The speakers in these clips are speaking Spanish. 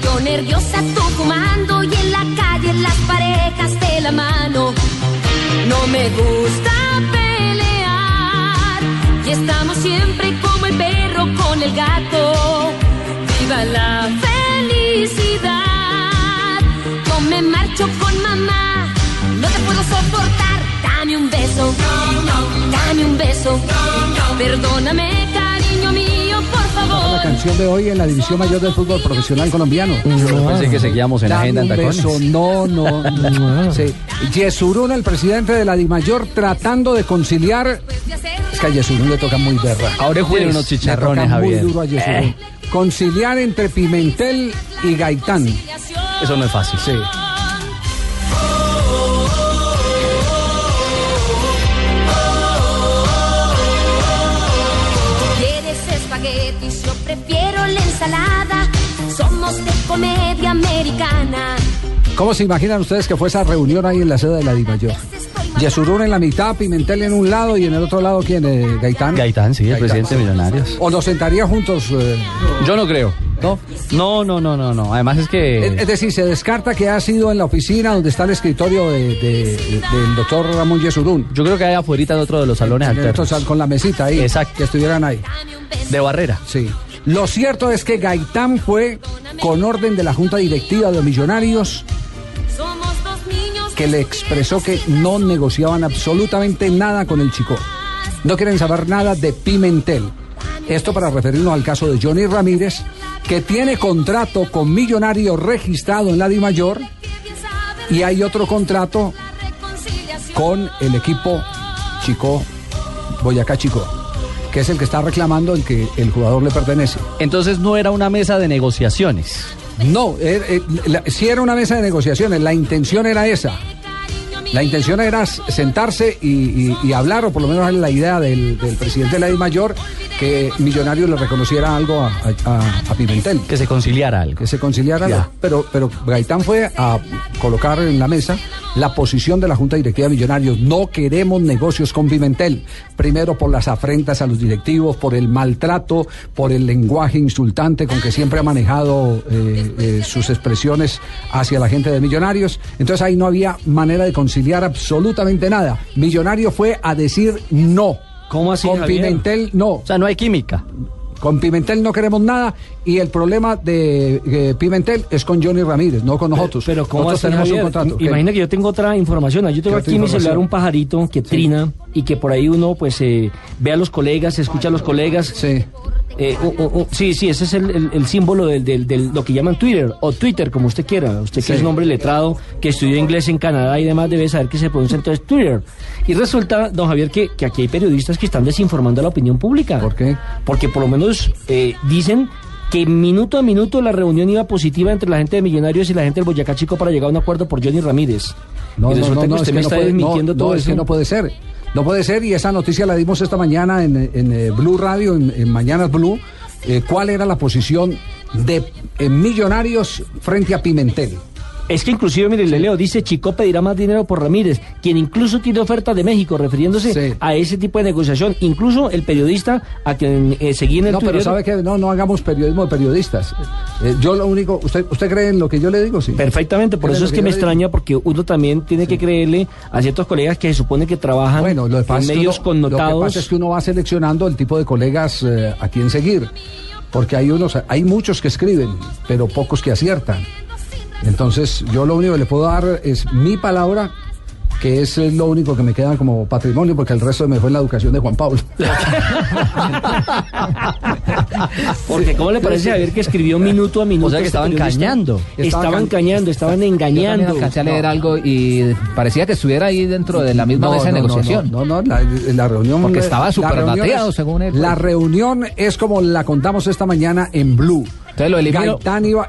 Yo nerviosa, tú fumando. Y en la calle las parejas de la mano. No me gusta pelear. Y estamos siempre como el perro con el gato. Viva la felicidad. Yo me marcho con mamá. No te puedo soportar. Dame un beso. Dame un beso. Perdóname, mío, por La canción de hoy en la división mayor del fútbol profesional colombiano. Yo pensé que seguíamos en la agenda en tacones. beso, no, no, no. Sí. Yesurún, el presidente de la DIMAYOR, tratando de conciliar. Es que a Yesurún le toca muy berra. Ahora jueguen unos Le chicharrones, toca Javier. muy duro a Yesurún. Eh. Conciliar entre Pimentel y Gaitán. Eso no es fácil. Sí. Somos de comedia americana. ¿Cómo se imaginan ustedes que fue esa reunión ahí en la sede de la DIMAYOR? Yesurún en la mitad, Pimentel en un lado y en el otro lado, ¿quién? Eh, Gaitán. Gaitán, sí, el Gaitán. presidente de Millonarios. ¿O los sentaría juntos? eh, Yo no creo. ¿No? No, no, no, no, no. Además es que. es decir, se descarta que ha sido en la oficina donde está el escritorio de- de- del doctor Ramón Yesurún. Yo creo que hay afuera de otro de los salones alternos. Con la mesita ahí. Exacto. Que estuvieran ahí. De barrera. Sí. Lo cierto es que Gaitán fue con orden de la Junta Directiva de Millonarios dos niños que le expresó que no negociaban absolutamente nada con el chico. No quieren saber nada de Pimentel. Esto para referirnos al caso de Johnny Ramírez, que tiene contrato con Millonarios registrado en la DIMAYOR y hay otro contrato con el equipo Chico, Boyacá Chico, que es el que está reclamando el que el jugador le pertenece. Entonces no era una mesa de negociaciones. No, eh, eh, la- sí era una mesa de negociaciones, la intención era esa. La intención era sentarse y, y- y hablar, o por lo menos la idea del, del presidente de la DIMAYOR, que Millonarios le reconociera algo a, a- a Pimentel, Que se conciliara algo. que se conciliara. La- Pero, pero Gaitán fue a colocar en la mesa la posición de la Junta Directiva de Millonarios. No queremos negocios con Pimentel. Primero por las afrentas a los directivos, por el maltrato, por el lenguaje insultante con que siempre ha manejado eh, eh, sus expresiones hacia la gente de Millonarios. Entonces ahí no había manera de conciliar absolutamente nada. Millonario fue a decir no. ¿Cómo así, Con Javier? Pimentel no. O sea, no hay química. Con Pimentel no queremos nada y el problema de eh, Pimentel es con Johnny Ramírez, no con nosotros. Pero ¿cómo nosotros así, tenemos Javier? un contrato. Imagina que yo tengo otra información. Yo tengo ¿Qué otra aquí en mi celular un pajarito que trina y que por ahí uno pues eh, ve a los colegas, escucha a los colegas. Sí. Eh, u- u- u- sí, sí, ese es el, el- el símbolo del, del- del- lo que llaman Twitter o Twitter, como usted quiera. Usted que Sí. es un hombre letrado, que estudió inglés en Canadá y demás, debe saber que se pronuncia entonces Twitter. Y resulta, don Javier, que, que aquí hay periodistas que están desinformando a la opinión pública. ¿Por qué? Porque por lo menos eh, dicen que minuto a minuto la reunión iba positiva entre la gente de Millonarios y la gente del Boyacá Chico para llegar a un acuerdo por Johnny Ramírez. No, y resulta no, que usted me está desmintiendo no, todo es eso. que no puede ser. No puede ser y esa noticia la dimos esta mañana en, en, eh, Blue Radio, en, Mañanas Blue. eh, ¿Cuál era la posición de eh, Millonarios frente a Pimentel? Es que inclusive, mire, le leo, dice Chico pedirá más dinero por Ramírez, quien incluso tiene oferta de México, refiriéndose Sí. a ese tipo de negociación. Incluso el periodista a quien eh, seguí en el No, pero sabe que no, no hagamos periodismo de periodistas. Eh, yo lo único, ¿usted, ¿usted cree en lo que yo le digo? Sí. Perfectamente, por ¿Cree eso es que me extraña porque uno también tiene que creerle a ciertos colegas que se supone que trabajan Bueno, lo en medios uno- connotados. Lo que pasa es que uno va seleccionando el tipo de colegas eh, a quien seguir. Porque hay unos, hay muchos que escriben, pero pocos que aciertan. Entonces, yo lo único que le puedo dar es mi palabra, que es lo único que me queda como patrimonio, porque el resto me fue en la educación de Juan Pablo. Porque, ¿cómo le parece a ver que escribió minuto a minuto? O sea que este estaban cañando. Estaban cañando, estaban Yo engañando. alcancé a leer algo y parecía que estuviera ahí dentro de la misma No, mesa de no, no, negociación. No, no, la, la reunión. Porque estaba súper según él, La reunión es como la contamos esta mañana en Blue. Entonces lo elimino. Gaitán iba.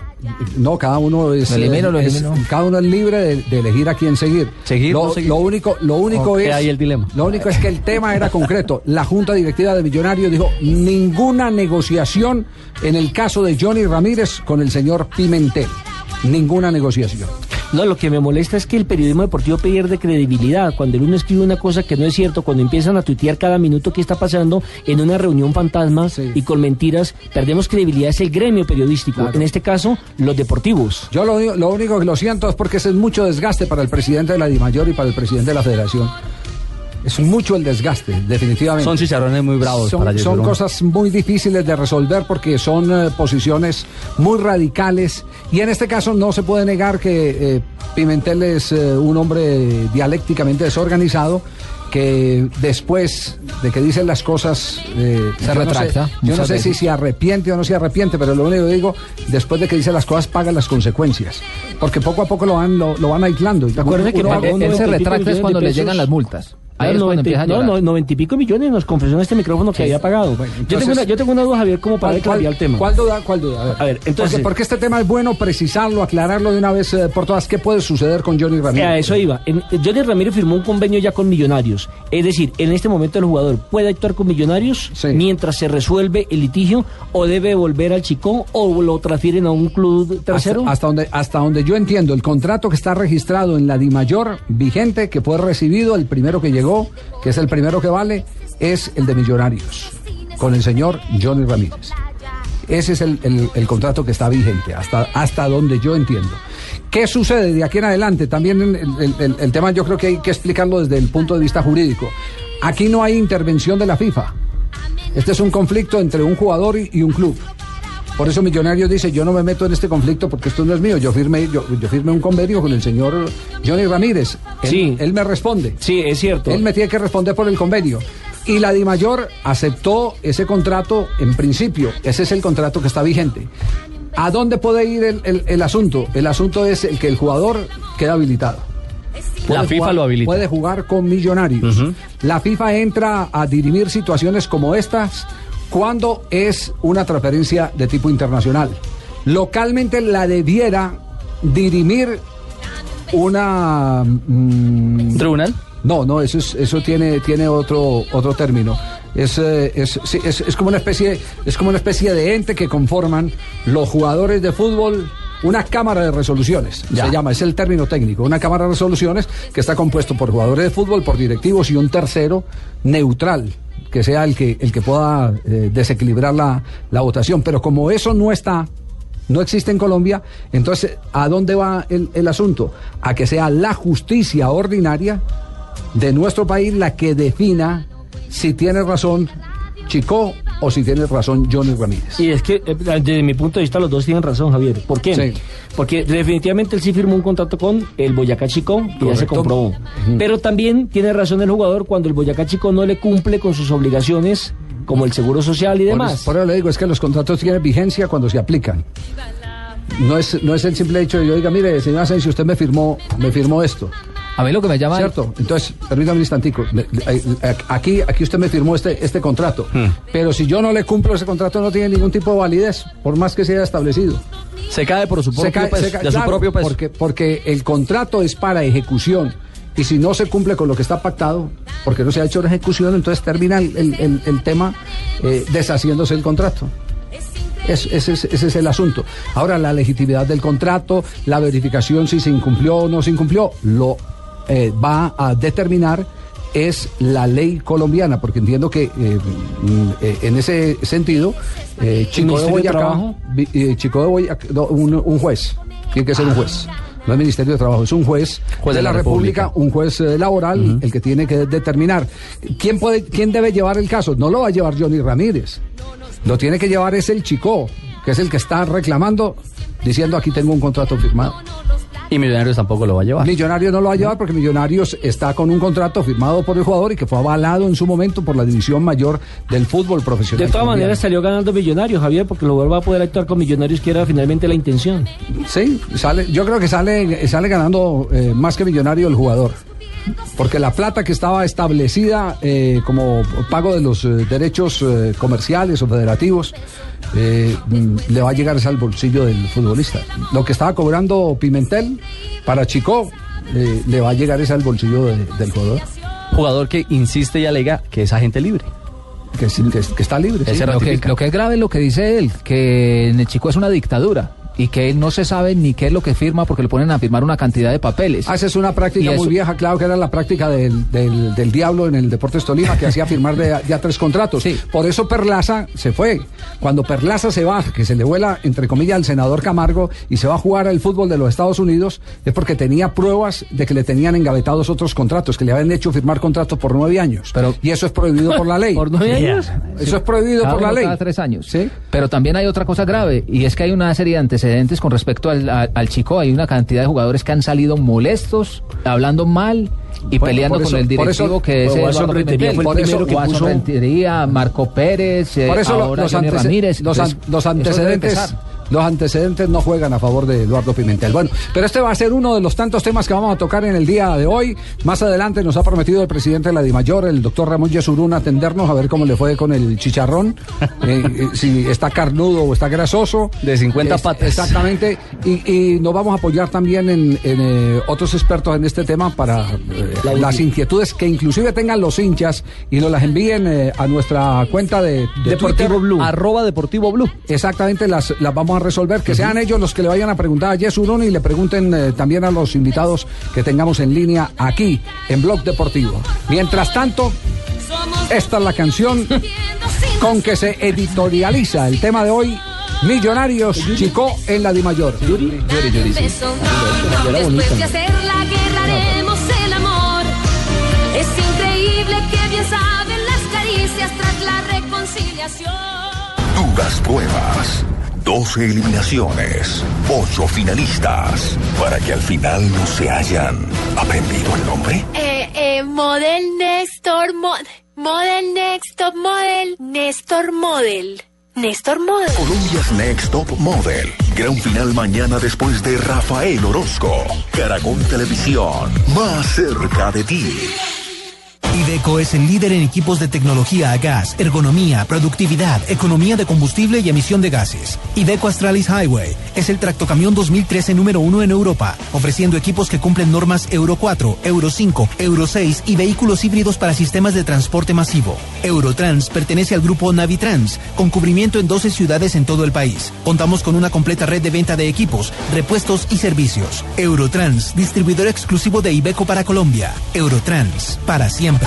No, cada uno es. Lo elimino, lo es- cada uno es libre de, de elegir a quién seguir. Seguir, Lo, no seguir. lo único, lo único es. ahí el dilema. Lo único es que el tema era concreto. La Junta Directiva de Millonarios dijo ninguna negociación en el caso de Johnny Ramírez con el señor Pimentel. Ninguna negociación. No, lo que me molesta es que el periodismo deportivo pierde credibilidad. Cuando el uno escribe una cosa que no es cierto, cuando empiezan a tuitear cada minuto que está pasando en una reunión fantasma Sí. y con mentiras, perdemos credibilidad. Es el gremio periodístico. Claro. En este caso, los deportivos. Yo lo, único- lo único que lo siento es porque ese es mucho desgaste para el presidente de la DIMAYOR y para el presidente de la federación. Es mucho el desgaste, definitivamente. Son chicharrones muy bravos Son, para son cosas muy difíciles de resolver porque son eh, posiciones muy radicales y en este caso no se puede negar que eh, Pimentel es eh, un hombre dialécticamente desorganizado que después de que dicen las cosas eh, Se yo no sé- retracta yo no sé si se arrepiente o no se arrepiente pero lo único que digo después de que dice las cosas paga las consecuencias porque poco a poco lo van lo, lo van aislando Acuérdate que Uno- pagó uno- Él se 90 y pico retracta es cuando le llegan las multas. Ahí Ah, cuando 90 empieza a no, no, 90 y pico millones nos confesó en este micrófono que había pagado. yo, entonces- tengo una, yo tengo una duda, Javier, como para ¿Cuál, claridad cuál- el tema. cuál duda? ¿Cuál duda? A ver, A ver, entonces- Porque, porque este tema es bueno precisarlo, aclararlo de una vez eh, por todas. ¿Qué puede suceder con Johnny Eh, Ramírez? A eso iba. En- Johnny Ramírez firmó un convenio ya con Millonarios. Es decir, en este momento el jugador puede actuar con Millonarios Sí. mientras se resuelve el litigio o debe volver al Chicón o lo transfieren a un club tercero. Hasta, hasta donde, hasta donde yo entiendo, el contrato que está registrado en la DIMAYOR vigente, que fue recibido, el primero que llegó, que es el primero que vale, es el de Millonarios, con el señor Johnny Ramírez. Ese es el, el- contrato que está vigente, hasta, hasta donde yo entiendo. ¿Qué sucede de aquí en adelante? También el, el- tema yo creo que hay que explicarlo desde el punto de vista jurídico. Aquí no hay intervención de la FIFA. Este es un conflicto entre un jugador y un club. Por eso Millonarios dice, yo no me meto en este conflicto porque esto no es mío. Yo firmé, yo, yo firmé un convenio con el señor Johnny Ramírez. Él, Sí. él me responde. Sí, es cierto. Él me tiene que responder por el convenio. Y la DIMAYOR aceptó ese contrato en principio. Ese es el contrato que está vigente. ¿A dónde puede ir el, el- el asunto? El asunto es el que el jugador queda habilitado. La FIFA jugar- lo habilita. Puede jugar con millonarios. La FIFA entra a dirimir situaciones como estas cuando es una transferencia de tipo internacional. Localmente la debiera dirimir una... mm, ¿Tribunal? no, no, eso, es, eso tiene, tiene otro, otro término. Es, eh, es, sí, es- es como una especie, es como una especie de ente que conforman los jugadores de fútbol. Una cámara de resoluciones, Ya. se llama, es el término técnico, una cámara de resoluciones que está compuesto por jugadores de fútbol, por directivos y un tercero neutral, que sea el que, el que pueda eh, desequilibrar la, la votación. Pero como eso no está, no existe en Colombia, entonces, ¿a dónde va el, el asunto? A que sea la justicia ordinaria de nuestro país la que defina si tiene razón Chico o si tiene razón Johnny Ramírez. Y es que, eh, desde mi punto de vista, los dos tienen razón, Javier. ¿Por qué? Sí. Porque definitivamente él sí firmó un contrato con el Boyacá Chico, que ya se comprobó. Pero también tiene razón el jugador cuando el Boyacá Chico no le cumple con sus obligaciones, como el seguro social y demás. por eso le digo, es que los contratos tienen vigencia cuando se aplican. No es, no es el simple hecho de yo diga, mire, señor Asensio, usted me firmó, me firmó esto. A mí lo que me llama... ¿Cierto? Entonces, permítame un instantico. Eh, Aquí, aquí usted me firmó este, este contrato. Pero si yo no le cumplo ese contrato, no tiene ningún tipo de validez, por más que se haya establecido. Se cae por su propio Se cae- peso. se cae- de su claro, propio peso. Porque, porque el contrato es para ejecución. Y si no se cumple con lo que está pactado, porque no se ha hecho la ejecución, entonces termina el, el- el- el tema eh, deshaciéndose el contrato. Es- ese, es, ese es el asunto. Ahora, la legitimidad del contrato, la verificación si se incumplió o no se incumplió, lo eh, va a determinar es la ley colombiana, porque entiendo que eh, mm, eh, en ese sentido, eh, Chico de Boyacá, Trabajo? vi- eh, Chico de Boyacá, no, un, un juez, tiene que ser un juez. No es Ministerio de Trabajo, es un juez, Juez de, de la, la República, República. un juez eh, laboral, el que tiene que determinar quién puede, quién debe llevar el caso. No lo va a llevar Johnny Ramírez, lo tiene que llevar es el Chico, que es el que está reclamando, diciendo aquí tengo un contrato firmado. Y Millonarios tampoco lo va a llevar. Millonarios no lo va a llevar porque Millonarios está con un contrato firmado por el jugador y que fue avalado en su momento por la división mayor del fútbol profesional. De todas maneras salió ganando Millonarios, Javier, porque lo va a poder actuar con Millonarios, que era finalmente la intención. Sí, sale, yo creo que sale, sale ganando eh, más que millonario el jugador. Porque la plata que estaba establecida eh, como pago de los eh, derechos eh, comerciales o federativos mm, le va a llegar al bolsillo del futbolista. Lo que estaba cobrando Pimentel para Chico le va a llegar es al bolsillo de- del jugador. Jugador que insiste y alega que es agente libre. Que, sí, que- que está libre. sí. Lo que, ratifica. lo que es grave es lo que dice él, que en el chico es una dictadura y que él no se sabe ni qué es lo que firma porque le ponen a firmar una cantidad de papeles. Ah, esa es una práctica muy vieja, claro que era la práctica del, del, del diablo en el Deportes Tolima, que hacía firmar de, ya tres contratos. Sí. Por eso Perlaza se fue. Cuando Perlaza se va, que se le vuela, entre comillas, al senador Camargo y se va a jugar al fútbol de los Estados Unidos, es porque tenía pruebas de que le tenían engavetados otros contratos, que le habían hecho firmar contratos por nueve años. Pero- y eso es prohibido por la ley. ¿Por nueve años? Eso es prohibido Cada por la ley. Cada tres años. Sí. Pero también hay otra cosa grave y es que hay una serie de antecedentes con respecto al, a- al chico. Hay una cantidad de jugadores que han salido molestos, hablando mal y Bueno, peleando eso- con el directivo eso- que es Eduardo Rentería fue el Por eso que puso- Rentería, Marco Pérez, eh, Por eso lo- ahora los, Johnny Ramírez. los an- los eso antecedentes empezar. Los antecedentes no juegan a favor de Eduardo Pimentel. Bueno, pero este va a ser uno de los tantos temas que vamos a tocar en el día de hoy. Más adelante nos ha prometido el presidente de la DIMAYOR, el doctor Ramón Yesurún, atendernos a ver cómo le fue con el chicharrón, eh, eh, si está carnudo o está grasoso. De 50 Es- patas. Exactamente. Y, y nos vamos a apoyar también en, en, eh, otros expertos en este tema para las inquietudes que inclusive tengan los hinchas y nos las envíen a nuestra cuenta de, de Deportivo Twitter. Blue. Arroba Deportivo Blue. Exactamente, las, las vamos a resolver. Que sean ellos los que le vayan a preguntar a Yesurón y le pregunten eh, también a los invitados que tengamos en línea aquí en Blog Deportivo. Mientras tanto, esta es la canción con que se editorializa el tema de hoy. Millonarios, Chico en la Dimayor. beso. Después de hacer la guerra haremos el amor. Es increíble que bien saben las caricias tras la reconciliación. Duras pruebas, 12 eliminaciones, 8 finalistas, para que al final no se hayan aprendido el nombre. Eh, eh, model Néstor Mod. Model Next Top Model. Néstor Model. Néstor Model. Colombia's Next Top Model. Gran final mañana después de Rafael Orozco. Caracol Televisión, más cerca de ti. Iveco es el líder en equipos de tecnología a gas, ergonomía, productividad, economía de combustible y emisión de gases. Iveco Astralis Highway es el tractocamión 2013 número uno en Europa, ofreciendo equipos que cumplen normas Euro 4, Euro 5, Euro 6 y vehículos híbridos para sistemas de transporte masivo. Eurotrans pertenece al grupo Navitrans, con cubrimiento en 12 ciudades en todo el país. Contamos con una completa red de venta de equipos, repuestos y servicios. Eurotrans, distribuidor exclusivo de Iveco para Colombia. Eurotrans, para siempre.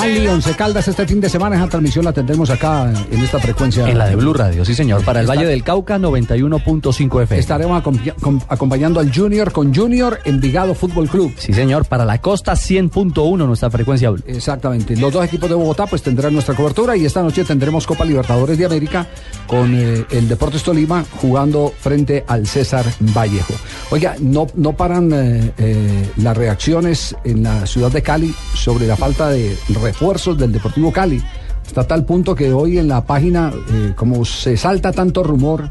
Cali, Once Caldas este fin de semana. Esa transmisión la tendremos acá en esta frecuencia. En la de Blue Radio, sí señor. Para el Está- Valle del Cauca, 91.5 FM. Estaremos acompa- com- acompañando al Junior con Junior Envigado Fútbol Club. Sí señor. Para la costa, 100.1 nuestra frecuencia Blue. Exactamente. Los dos equipos de Bogotá pues tendrán nuestra cobertura y esta noche tendremos Copa Libertadores de América con eh, el Deportes Tolima jugando frente al César Vallejo. Oiga, no, no paran eh, eh, las reacciones en la ciudad de Cali sobre la falta de refuerzos del Deportivo Cali. Hasta tal punto que hoy en la página, eh, como se salta tanto rumor,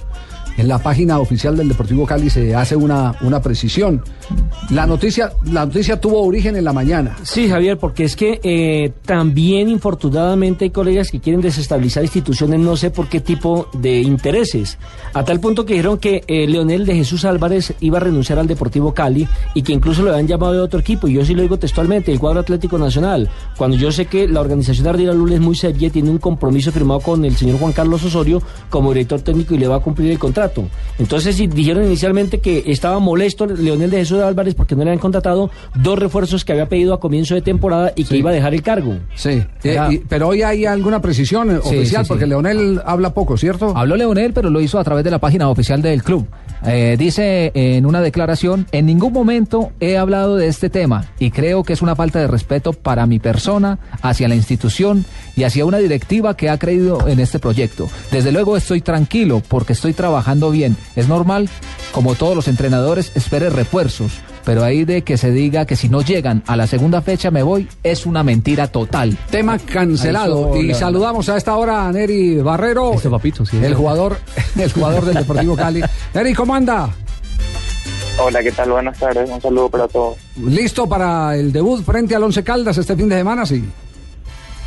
en la página oficial del Deportivo Cali se hace una, una precisión. La noticia, la noticia tuvo origen en la mañana. Sí, Javier, porque es que eh, también infortunadamente hay colegas que quieren desestabilizar instituciones, no sé por qué tipo de intereses. A tal punto que dijeron que eh, Leonel de Jesús Álvarez iba a renunciar al Deportivo Cali y que incluso lo habían llamado de otro equipo. Y yo sí lo digo textualmente, el cuadro Atlético Nacional. Cuando yo sé que la organización Ardila Lula es muy seria tiene un compromiso firmado con el señor Juan Carlos Osorio como director técnico y le va a cumplir el contrato. Entonces, sí, dijeron inicialmente que estaba molesto Leonel de Jesús Álvarez porque no le habían contratado dos refuerzos que había pedido a comienzo de temporada y que iba a dejar el cargo. Sí, eh, y- pero hoy hay alguna precisión eh, Sí, oficial, sí, sí. porque Leonel habla poco, ¿cierto? Habló Leonel, pero lo hizo a través de la página oficial del club. Eh, dice en una declaración, en ningún momento he hablado de este tema y creo que es una falta de respeto para mi persona, hacia la institución y hacia una directiva que ha creído en este proyecto. Desde luego estoy tranquilo porque estoy trabajando bien. Es normal, como todos los entrenadores, espere refuerzos. Pero ahí de que se diga que si no llegan a la segunda fecha me voy, es una mentira total. Tema cancelado. Y saludamos a esta hora a Neri Barrero, Este papito, sí. el jugador, el jugador del Deportivo Cali. Neri, ¿cómo anda? Hola, ¿qué tal? Buenas tardes. Un saludo para todos. ¿Listo para el debut frente al Once Caldas este fin de semana? Sí.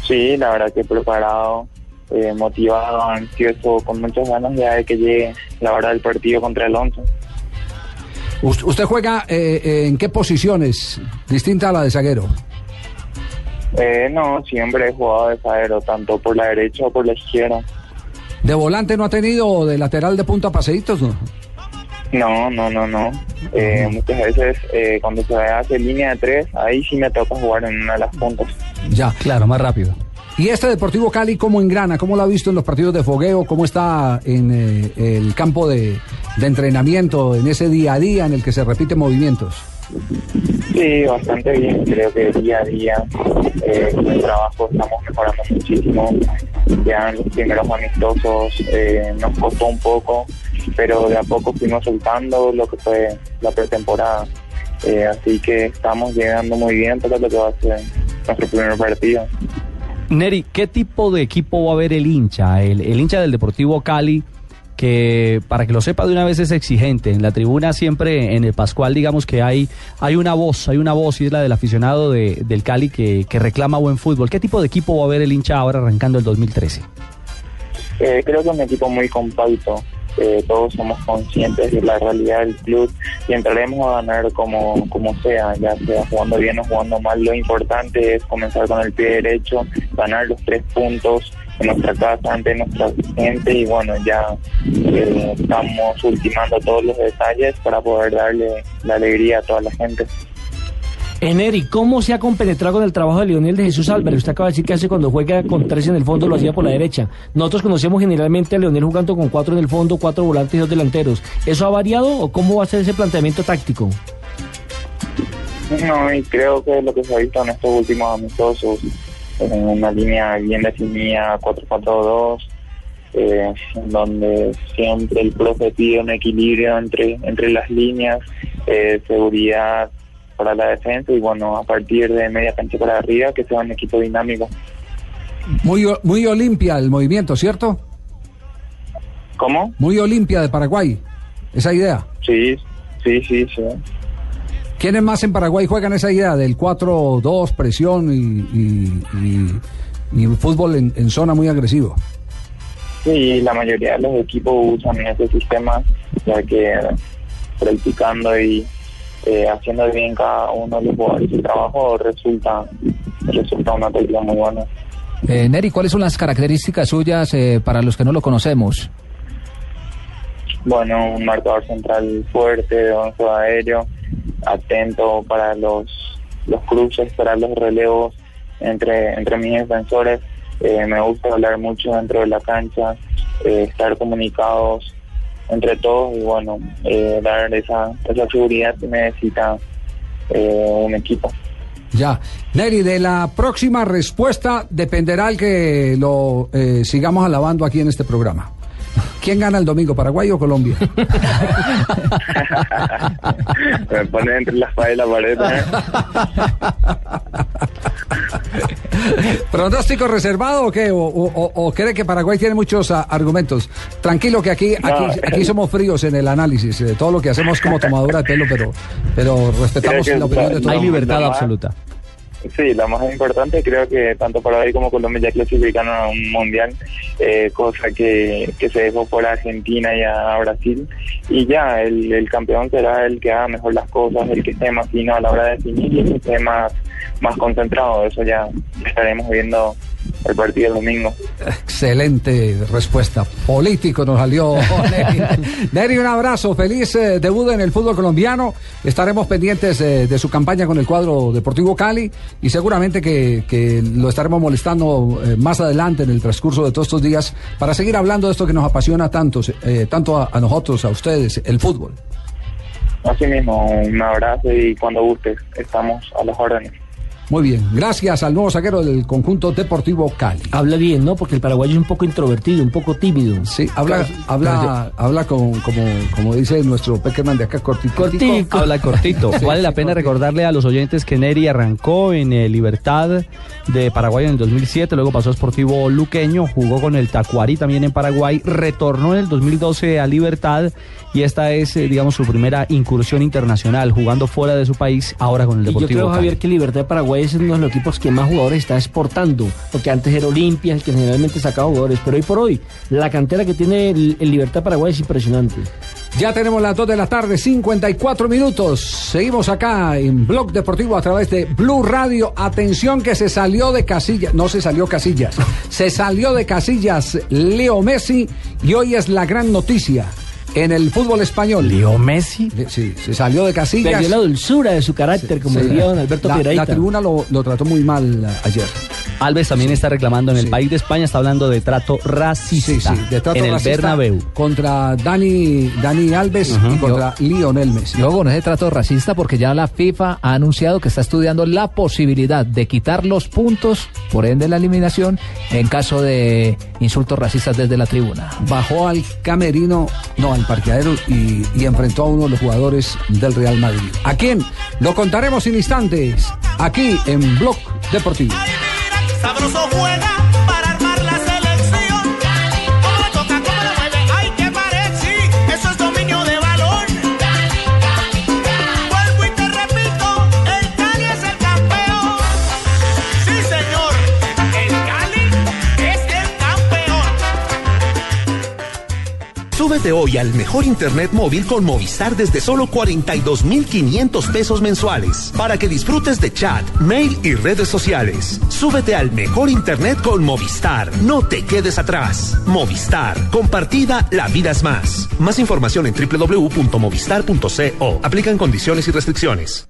Sí, la verdad que preparado, eh, motivado, ansioso, con muchas ganas ya de que llegue la hora del partido contra el Once. Us- ¿Usted juega eh, eh, en qué posiciones? Distinta a la de zaguero. Eh, no, siempre he jugado de zaguero, tanto por la derecha o por la izquierda. ¿De volante no ha tenido o de lateral de punta paseitos? No. No, no, no, no. Eh, muchas veces eh, cuando se hace línea de tres, ahí sí me toca jugar en una de las puntas. Ya. Claro, más rápido. ¿Y este Deportivo Cali cómo engrana? ¿Cómo lo ha visto en los partidos de fogueo? ¿Cómo está en eh, el campo de, de entrenamiento, en ese día a día en el que se repiten movimientos? Sí, bastante bien. Creo que día a día eh, con el trabajo estamos mejorando muchísimo. Ya en los primeros amistosos eh, nos costó un poco, pero de a poco fuimos soltando lo que fue la pretemporada. Eh, así que estamos llegando muy bien para lo que va a ser nuestro primer partido. Neri, ¿qué tipo de equipo va a ver el hincha? El, el hincha del Deportivo Cali, que para que lo sepa de una vez es exigente. En la tribuna siempre, en el Pascual, digamos que hay, hay una voz, hay una voz y es la del aficionado de- del Cali que, que reclama buen fútbol. ¿Qué tipo de equipo va a ver el hincha ahora arrancando el 2013? Eh, creo que es un equipo muy compacto. Eh, todos somos conscientes de la realidad del club y entraremos a ganar como, como sea, ya sea jugando bien o jugando mal. Lo importante es comenzar con el pie derecho, ganar los tres puntos en nuestra casa ante nuestra gente y bueno, ya eh, estamos ultimando todos los detalles para poder darle la alegría a toda la gente. Eneri, ¿cómo se ha compenetrado con el trabajo de Leonel de Jesús Álvarez? Usted acaba de decir que hace cuando juega con tres en el fondo lo hacía por la derecha. Nosotros conocemos generalmente a Leonel jugando con cuatro en el fondo, cuatro volantes y dos delanteros. ¿Eso ha variado o cómo va a ser ese planteamiento táctico? No, y creo que lo que se ha visto en estos últimos amistosos, en una línea bien definida, 4-4-2, eh, donde siempre el profe pide un equilibrio entre, entre las líneas, eh, seguridad para la defensa y bueno, a partir de media cancha para arriba, que sea un equipo dinámico. Muy, muy Olimpia el movimiento, ¿cierto? ¿Cómo? Muy Olimpia de Paraguay. Esa idea. Sí, sí, sí, sí. ¿Quiénes más en Paraguay juegan esa idea del 4-2, presión y, y- y- y fútbol en, en zona muy agresivo? Sí, la mayoría de los equipos usan ese sistema, ya que practicando y eh, haciendo bien cada uno de los jugadores su trabajo resulta, resulta una técnica muy buena. Eh, Neri, ¿cuáles son las características suyas eh, para los que no lo conocemos? Bueno, un marcador central fuerte, un juego aéreo, atento para los, los cruces, para los relevos, entre, entre mis defensores. Eh, me gusta hablar mucho dentro de la cancha, eh, estar comunicados entre todos y bueno, eh, dar esa, esa seguridad que necesita eh, un equipo. Ya. Neri, de la próxima respuesta dependerá el que lo eh, sigamos alabando aquí en este programa. ¿Quién gana el domingo, Paraguay o Colombia? me pone entre la espada y la pared. ¿eh? ¿Pronóstico reservado o qué? ¿O, o- o- o cree que Paraguay tiene muchos ah, argumentos? Tranquilo que aquí, aquí, No. aquí somos fríos en el análisis. eh, todo lo que hacemos como tomadura de pelo, pero, pero respetamos la opinión de todos. Hay libertad absoluta. Sí, lo más importante creo que tanto Paraguay como Colombia ya clasificaron a un mundial, eh, cosa que, que se dejó por Argentina y a Brasil. Y ya, el, el campeón será el que haga mejor las cosas, el que esté más fino a la hora de definir y el que esté más, más concentrado. Eso ya estaremos viendo el partido el domingo. Excelente respuesta. Político nos salió. Neri. Neri, un abrazo. Feliz eh, debut en el fútbol colombiano. Estaremos pendientes eh, de su campaña con el cuadro Deportivo Cali y seguramente que, que lo estaremos molestando eh, más adelante en el transcurso de todos estos días para seguir hablando de esto que nos apasiona tanto, eh, tanto a, a nosotros, a ustedes, el fútbol. Así mismo, un abrazo y cuando gustes, estamos a las órdenes. Muy bien. Gracias al nuevo saquero del conjunto Deportivo Cali. Habla bien, ¿no? Porque el paraguayo es un poco introvertido, un poco tímido. Sí, habla, habla, habla con, como, como dice nuestro Peckerman de acá, cortico. Cortico. Habla cortito. Sí, vale la pena cortico. recordarle a los oyentes que Neri arrancó en eh, Libertad de Paraguay en el 2007, luego pasó a Sportivo Luqueño, jugó con el Tacuarí también en Paraguay, retornó en el 2012 a Libertad y esta es, eh, digamos, su primera incursión internacional, jugando fuera de su país, ahora con el Y yo Deportivo creo, Cali. Javier, que Libertad de Paraguay es uno de los equipos que más jugadores está exportando, porque antes era Olimpia, el que generalmente sacaba jugadores, pero hoy por hoy la cantera que tiene el, el Libertad de Paraguay es impresionante. Ya tenemos las 2 de la tarde, 54 minutos. Seguimos acá en Blog Deportivo a través de Blue Radio. Atención que se salió de casillas. No se salió casillas. Se salió de casillas Leo Messi y hoy es la gran noticia en el fútbol español. ¿Leo Messi? Sí, se salió de casillas. Perdió la dulzura de su carácter, como Sí. diría don Alberto la, Piedrahita. la tribuna lo, lo trató muy mal eh, ayer. Alves también está reclamando en el país de España, está hablando de trato racista Sí, sí, de trato en el Bernabéu. Contra Dani, Dani Alves y contra Lionel Messi. Luego no es de trato racista porque ya la FIFA ha anunciado que está estudiando la posibilidad de quitar los puntos, por ende la eliminación, en caso de insultos racistas desde la tribuna. bajó al camerino, no, al y, y enfrentó a uno de los jugadores del Real Madrid. ¿A quién? Lo contaremos en instantes, aquí en Blog Deportivo. Sabroso juega Súbete hoy al mejor internet móvil con Movistar desde solo 42,500 pesos mensuales para que disfrutes de chat, mail y redes sociales. Súbete al mejor internet con Movistar. No te quedes atrás. Movistar. Compartida, la vida es más. Más información en www.movistar.co. Aplican condiciones y restricciones.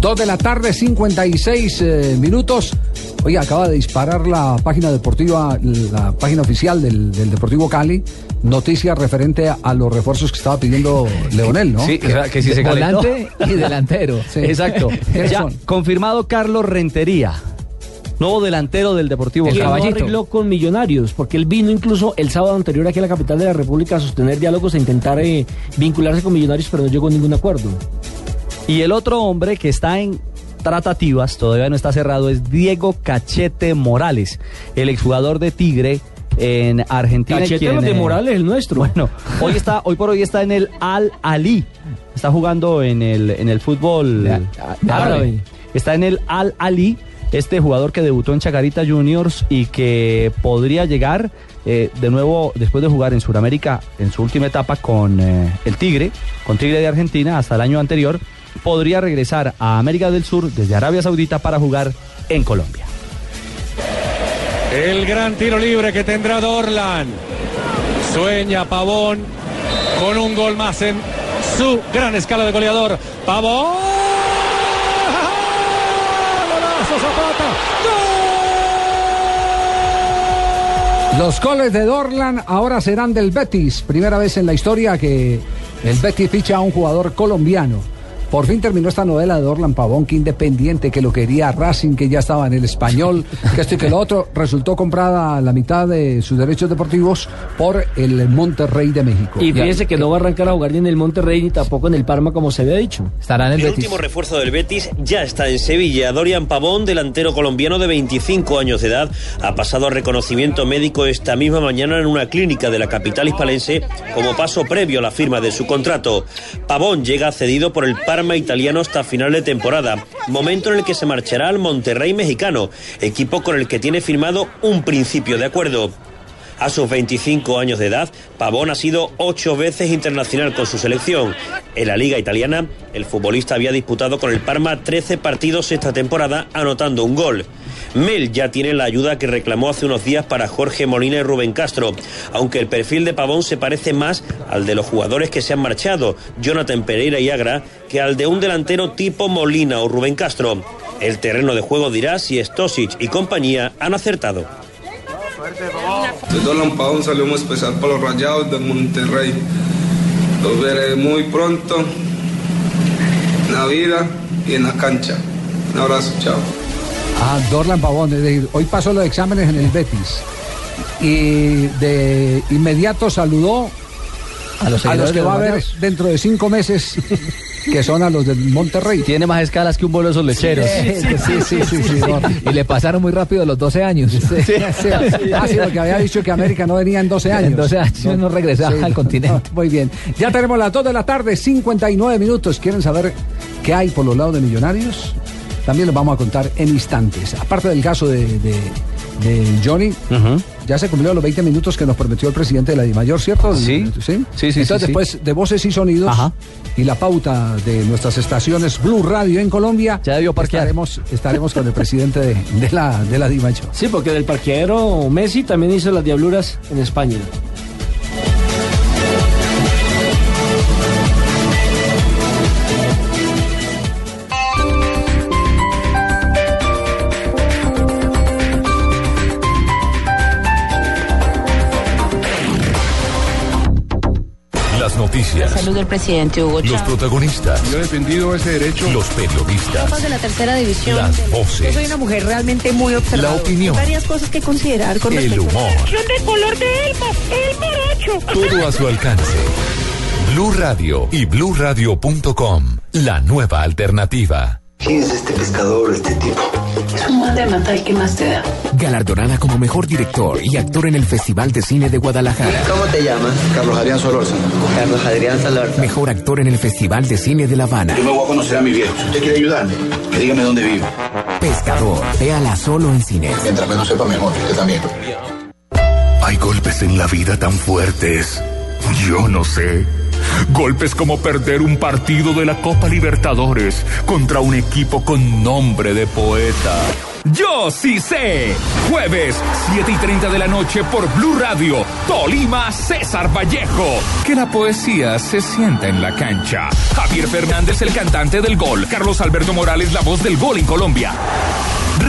Dos de la tarde, 56 eh, minutos. Oye, acaba de disparar la página deportiva, la página oficial del, del Deportivo Cali, noticias referente a, a los refuerzos que estaba pidiendo Leonel, ¿no? Sí, que, que si se calentó. Volante y delantero. Sí. Exacto. ¿Quiénes Ya confirmado Carlos Rentería, nuevo delantero del Deportivo Que no Cali. arregló con Millonarios, porque él vino incluso el sábado anterior aquí a la capital de la República a sostener diálogos e intentar eh, vincularse con Millonarios, pero no llegó a ningún acuerdo. Y el otro hombre que está en tratativas, todavía no está cerrado, es Diego Cachete Morales, el exjugador de Tigre en Argentina. Cachete quien, de eh, Morales, el nuestro. Bueno, hoy está, hoy por hoy está en el Al Ali. Está jugando en el, en el fútbol árabe. Está en el Al Ali. este jugador que debutó en Chacarita Juniors y que podría llegar eh, de nuevo después de jugar en Sudamérica en su última etapa con eh, el Tigre, con Tigre de Argentina hasta el año anterior, podría regresar a América del Sur desde Arabia Saudita para jugar en Colombia. El gran tiro libre que tendrá Dorlan. Sueña Pavón con un gol más en su gran escala de goleador. Pavón. ¡Golazo Zapata! Los goles de Dorlan ahora serán del Betis. Primera vez en la historia que el Betis ficha a un jugador colombiano. Por fin terminó esta novela de Dorlan Pavón, que independiente, que lo quería Racing, que ya estaba en el español, que esto y que lo otro. Resultó comprada la mitad de sus derechos deportivos por el Monterrey de México. Y fíjese que no va a arrancar a jugar ni en el Monterrey ni tampoco en el Parma, como se había dicho. Estará en El último refuerzo del Betis ya está en Sevilla. Dorian Pavón, delantero colombiano de 25 años de edad, ha pasado a reconocimiento médico esta misma mañana en una clínica de la capital hispalense como paso previo a la firma de su contrato. Pavón llega cedido por el Parma italiano hasta final de temporada, momento en el que se marchará al Monterrey mexicano, equipo con el que tiene firmado un principio de acuerdo. A sus 25 años de edad, Pavón ha sido ocho veces internacional con su selección. En la liga italiana, el futbolista había disputado con el Parma 13 partidos esta temporada, anotando un gol. Mel ya tiene la ayuda que reclamó hace unos días para Jorge Molina y Rubén Castro, aunque el perfil de Pavón se parece más al de los jugadores que se han marchado, Jonathan Pereira y Agra, que al de un delantero tipo Molina o Rubén Castro. El terreno de juego dirá si Stosic y compañía han acertado. De Pavón salió muy especial para los rayados de Monterrey. Los veré muy pronto en la vida y en la cancha. Un abrazo, chao. Ah, Dorlan Pavón, es decir, hoy pasó los exámenes en el Betis. Y de inmediato saludó A los a los que de va a Rayados. dentro de cinco meses, que son a los del Monterrey. Tiene más escalas que un vuelo de esos lecheros. Sí, sí, sí, sí. Y le pasaron muy rápido los 12 años. Sí, sí. Ah, sí, porque había dicho que América no venía en 12 años. En 12 años no regresaba al continente. Muy bien. Ya tenemos las 2 de la tarde, 59 minutos. ¿Quieren saber qué hay por los lados de Millonarios? También les vamos a contar en instantes. Aparte del caso de, de- de Johnny, ya se cumplieron los 20 minutos que nos prometió el presidente de la DIMAYOR, ¿cierto? Sí. ¿Sí? Sí, sí, Entonces, sí, sí. después de voces y sonidos Ajá. y la pauta de nuestras estaciones Blue Radio en Colombia, Ya debió parquear. estaremos, estaremos con el presidente de, de la, de la DIMAYOR. Sí, porque del parqueadero Messi también hizo las diabluras en España. Noticias. Salud del presidente Hugo Los Chávez. protagonistas. Yo he defendido ese derecho. Los periodistas. De la tercera división. Las Yo voces. soy una mujer realmente muy observadora. La opinión. Varias cosas que considerar con El respecto humor. de color de Elmo, el morocho. Todo a su alcance. Blue Radio y bluradio.com. La nueva alternativa. ¿Quién es este pescador, este tipo? Es un mal de matar qué más te da. Galardonada como mejor director y actor en el Festival de Cine de Guadalajara. ¿Cómo te llamas? Carlos Adrián Solórzano. Carlos Adrián Solórzano. Mejor actor en el Festival de Cine de La Habana. Yo me voy a conocer a mi viejo. Si usted quiere ayudarme, que dígame dónde vive. Pescador. Véala solo en cine. Mientras menos sepa mejor, usted también. Hay golpes en la vida tan fuertes. Yo no sé. Golpes como perder un partido de la Copa Libertadores contra un equipo con nombre de poeta. Yo sí sé. Jueves, 7 y 30 de la noche por Blue Radio, Tolima, César Vallejo. Que la poesía se sienta en la cancha. Javier Fernández, el cantante del gol. Carlos Alberto Morales, la voz del gol en Colombia.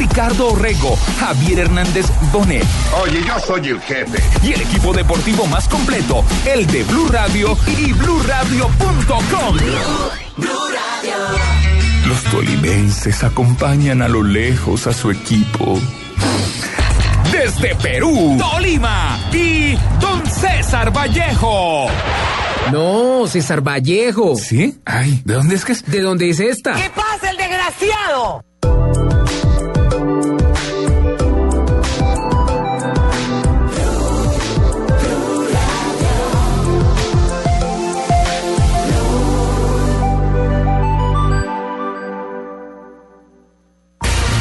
Ricardo Orrego, Javier Hernández Bonet. Oye, yo soy el jefe. Y el equipo deportivo más completo, el de Blue Radio y bluradio.com. Los tolimenses acompañan a lo lejos a su equipo. Desde Perú, Tolima y Don César Vallejo. No, César Vallejo. ¿Sí? Ay, ¿de dónde es que es? ¿De dónde es esta? ¿Qué pasa, el desgraciado?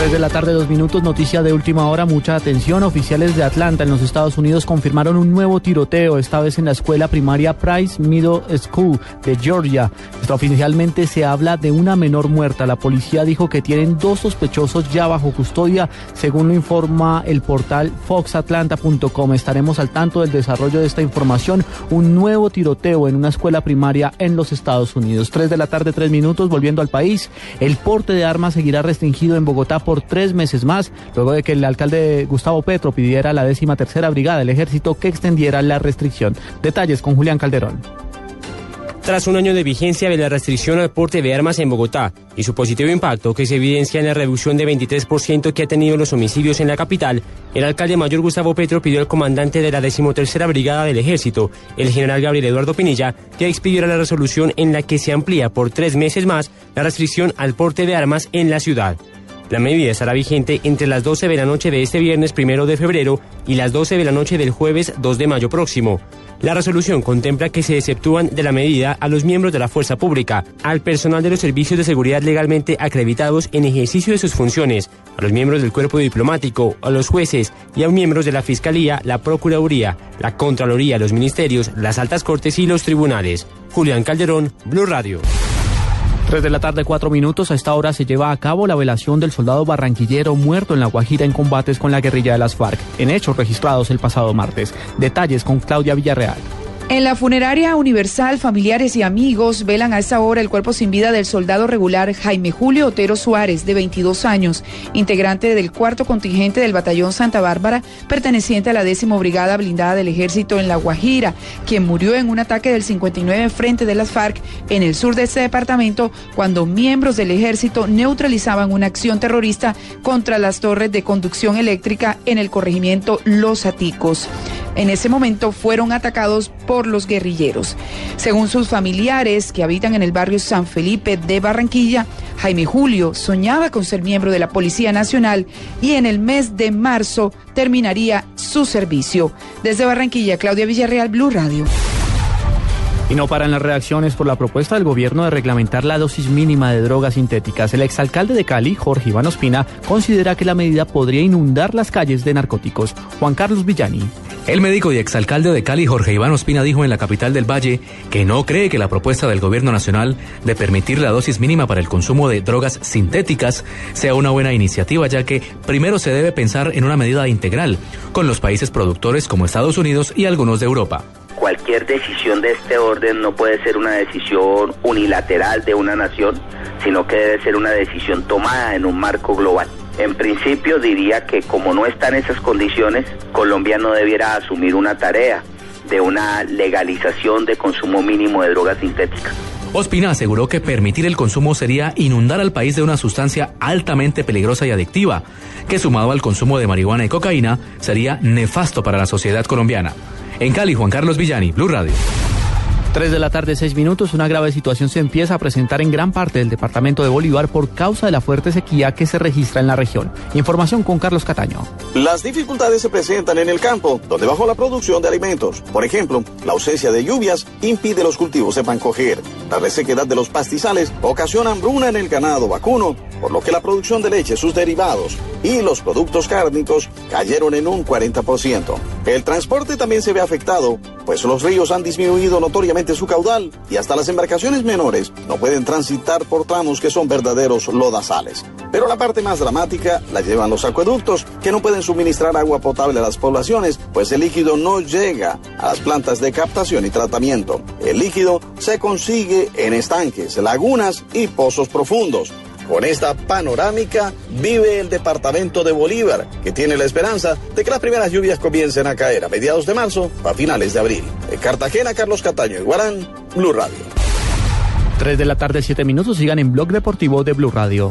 3 de la tarde, dos minutos, noticia de última hora, mucha atención. Oficiales de Atlanta en los Estados Unidos confirmaron un nuevo tiroteo, esta vez en la escuela primaria Price Middle School de Georgia. Extraoficialmente se habla de una menor muerta. La policía dijo que tienen dos sospechosos ya bajo custodia, según lo informa el portal foxatlanta.com. Estaremos al tanto del desarrollo de esta información. Un nuevo tiroteo en una escuela primaria en los Estados Unidos. 3 de la tarde, tres minutos, volviendo al país. El porte de armas seguirá restringido en Bogotá por tres meses más, luego de que el alcalde Gustavo Petro pidiera la décima tercera brigada del ejército que extendiera la restricción. Detalles con Julián Calderón. Tras un año de vigencia de la restricción al porte de armas en Bogotá y su positivo impacto que se evidencia en la reducción de 23% que ha tenido los homicidios en la capital, el alcalde mayor Gustavo Petro pidió al comandante de la decimotercera brigada del ejército, el general Gabriel Eduardo Pinilla, que expidiera la resolución en la que se amplía por tres meses más la restricción al porte de armas en la ciudad. La medida estará vigente entre las 12 de la noche de este viernes primero de febrero y las 12 de la noche del jueves 2 de mayo próximo. La resolución contempla que se exceptúan de la medida a los miembros de la fuerza pública, al personal de los servicios de seguridad legalmente acreditados en ejercicio de sus funciones, a los miembros del cuerpo diplomático, a los jueces y a miembros de la Fiscalía, la Procuraduría, la Contraloría, los ministerios, las altas cortes y los tribunales. Julián Calderón, Blue Radio. 3 de la tarde, cuatro minutos. A esta hora se lleva a cabo la velación del soldado barranquillero muerto en La Guajira en combates con la guerrilla de las FARC, en hechos registrados el pasado martes. Detalles con Claudia Villarreal. En la funeraria universal, familiares y amigos velan a esta hora el cuerpo sin vida del soldado regular Jaime Julio Otero Suárez, de 22 años, integrante del cuarto contingente del batallón Santa Bárbara, perteneciente a la décimo brigada blindada del ejército en La Guajira, quien murió en un ataque del 59 frente de las FARC en el sur de este departamento cuando miembros del ejército neutralizaban una acción terrorista contra las torres de conducción eléctrica en el corregimiento Los Aticos. En ese momento fueron atacados por los guerrilleros. Según sus familiares que habitan en el barrio San Felipe de Barranquilla, Jaime Julio soñaba con ser miembro de la Policía Nacional y en el mes de marzo terminaría su servicio. Desde Barranquilla, Claudia Villarreal, Blue Radio. Y no paran las reacciones por la propuesta del gobierno de reglamentar la dosis mínima de drogas sintéticas. El exalcalde de Cali, Jorge Iván Ospina, considera que la medida podría inundar las calles de narcóticos. Juan Carlos Villani. El médico y exalcalde de Cali, Jorge Iván Ospina, dijo en la capital del Valle que no cree que la propuesta del gobierno nacional de permitir la dosis mínima para el consumo de drogas sintéticas sea una buena iniciativa, ya que primero se debe pensar en una medida integral con los países productores como Estados Unidos y algunos de Europa cualquier decisión de este orden no puede ser una decisión unilateral de una nación, sino que debe ser una decisión tomada en un marco global. En principio diría que como no están esas condiciones, Colombia no debiera asumir una tarea de una legalización de consumo mínimo de drogas sintéticas. Ospina aseguró que permitir el consumo sería inundar al país de una sustancia altamente peligrosa y adictiva, que sumado al consumo de marihuana y cocaína sería nefasto para la sociedad colombiana. En Cali, Juan Carlos Villani, Blue Radio. 3 de la tarde, 6 minutos, una grave situación se empieza a presentar en gran parte del departamento de Bolívar por causa de la fuerte sequía que se registra en la región. Información con Carlos Cataño. Las dificultades se presentan en el campo, donde bajó la producción de alimentos. Por ejemplo, la ausencia de lluvias impide los cultivos sepan coger. La resequedad de los pastizales ocasiona hambruna en el ganado vacuno, por lo que la producción de leche, sus derivados y los productos cárnicos cayeron en un 40%. El transporte también se ve afectado, pues los ríos han disminuido notoriamente su caudal y hasta las embarcaciones menores no pueden transitar por tramos que son verdaderos lodazales. Pero la parte más dramática la llevan los acueductos, que no pueden suministrar agua potable a las poblaciones, pues el líquido no llega a las plantas de captación y tratamiento. El líquido se consigue en estanques, lagunas y pozos profundos Con esta panorámica vive el departamento de Bolívar, que tiene la esperanza de que las primeras lluvias comiencen a caer a mediados de marzo a finales de abril. En Cartagena, Carlos Cataño y Guarán, Blue Radio. 3 de la tarde, 7 minutos. Sigan en Blog Deportivo de Blue Radio.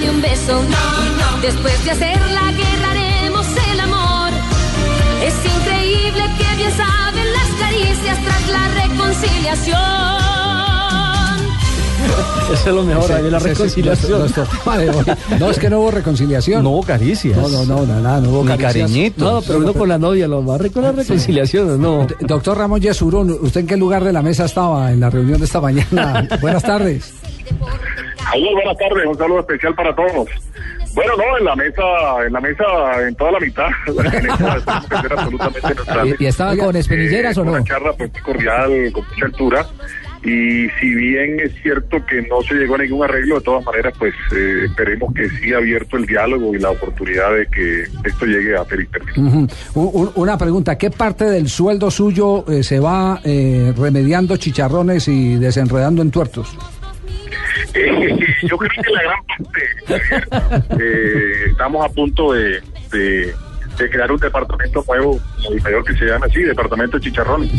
Dame un beso. Después de hacer la guerra haremos el amor. Es increíble que bien saben las caricias tras la reconciliación. Eso es lo mejor, ahí, la ese- reconciliación. nuestro- vale, vale. No, es que no hubo reconciliación. No hubo caricias. No, no, no, nada, nada, no hubo Ni caricias. cariñitos. No, pero uno con la novia, lo más rico es la reconciliación, ¿o ¿no? Doctor Ramón Yesurún, ¿usted en qué lugar de la mesa estaba en la reunión de esta mañana? Buenas tardes. Saludos, buenas tardes, un saludo especial para todos. Bueno, no, en la mesa, en la mesa, en toda la mitad. ¿Y, y estaba con espinilleras o no? Una charla pues, cordial, con mucha altura. Y si bien es cierto que no se llegó a ningún arreglo, de todas maneras, pues eh, esperemos que sí abierto el diálogo y la oportunidad de que esto llegue a feliz término. Ujú. U- u- Una pregunta, ¿qué parte del sueldo suyo eh, se va eh, remediando chicharrones y desenredando en tuertos? Eh, yo creo que la gran parte, eh, estamos a punto de, de- de crear un departamento nuevo, mayor que se llama así, Departamento de Chicharrones.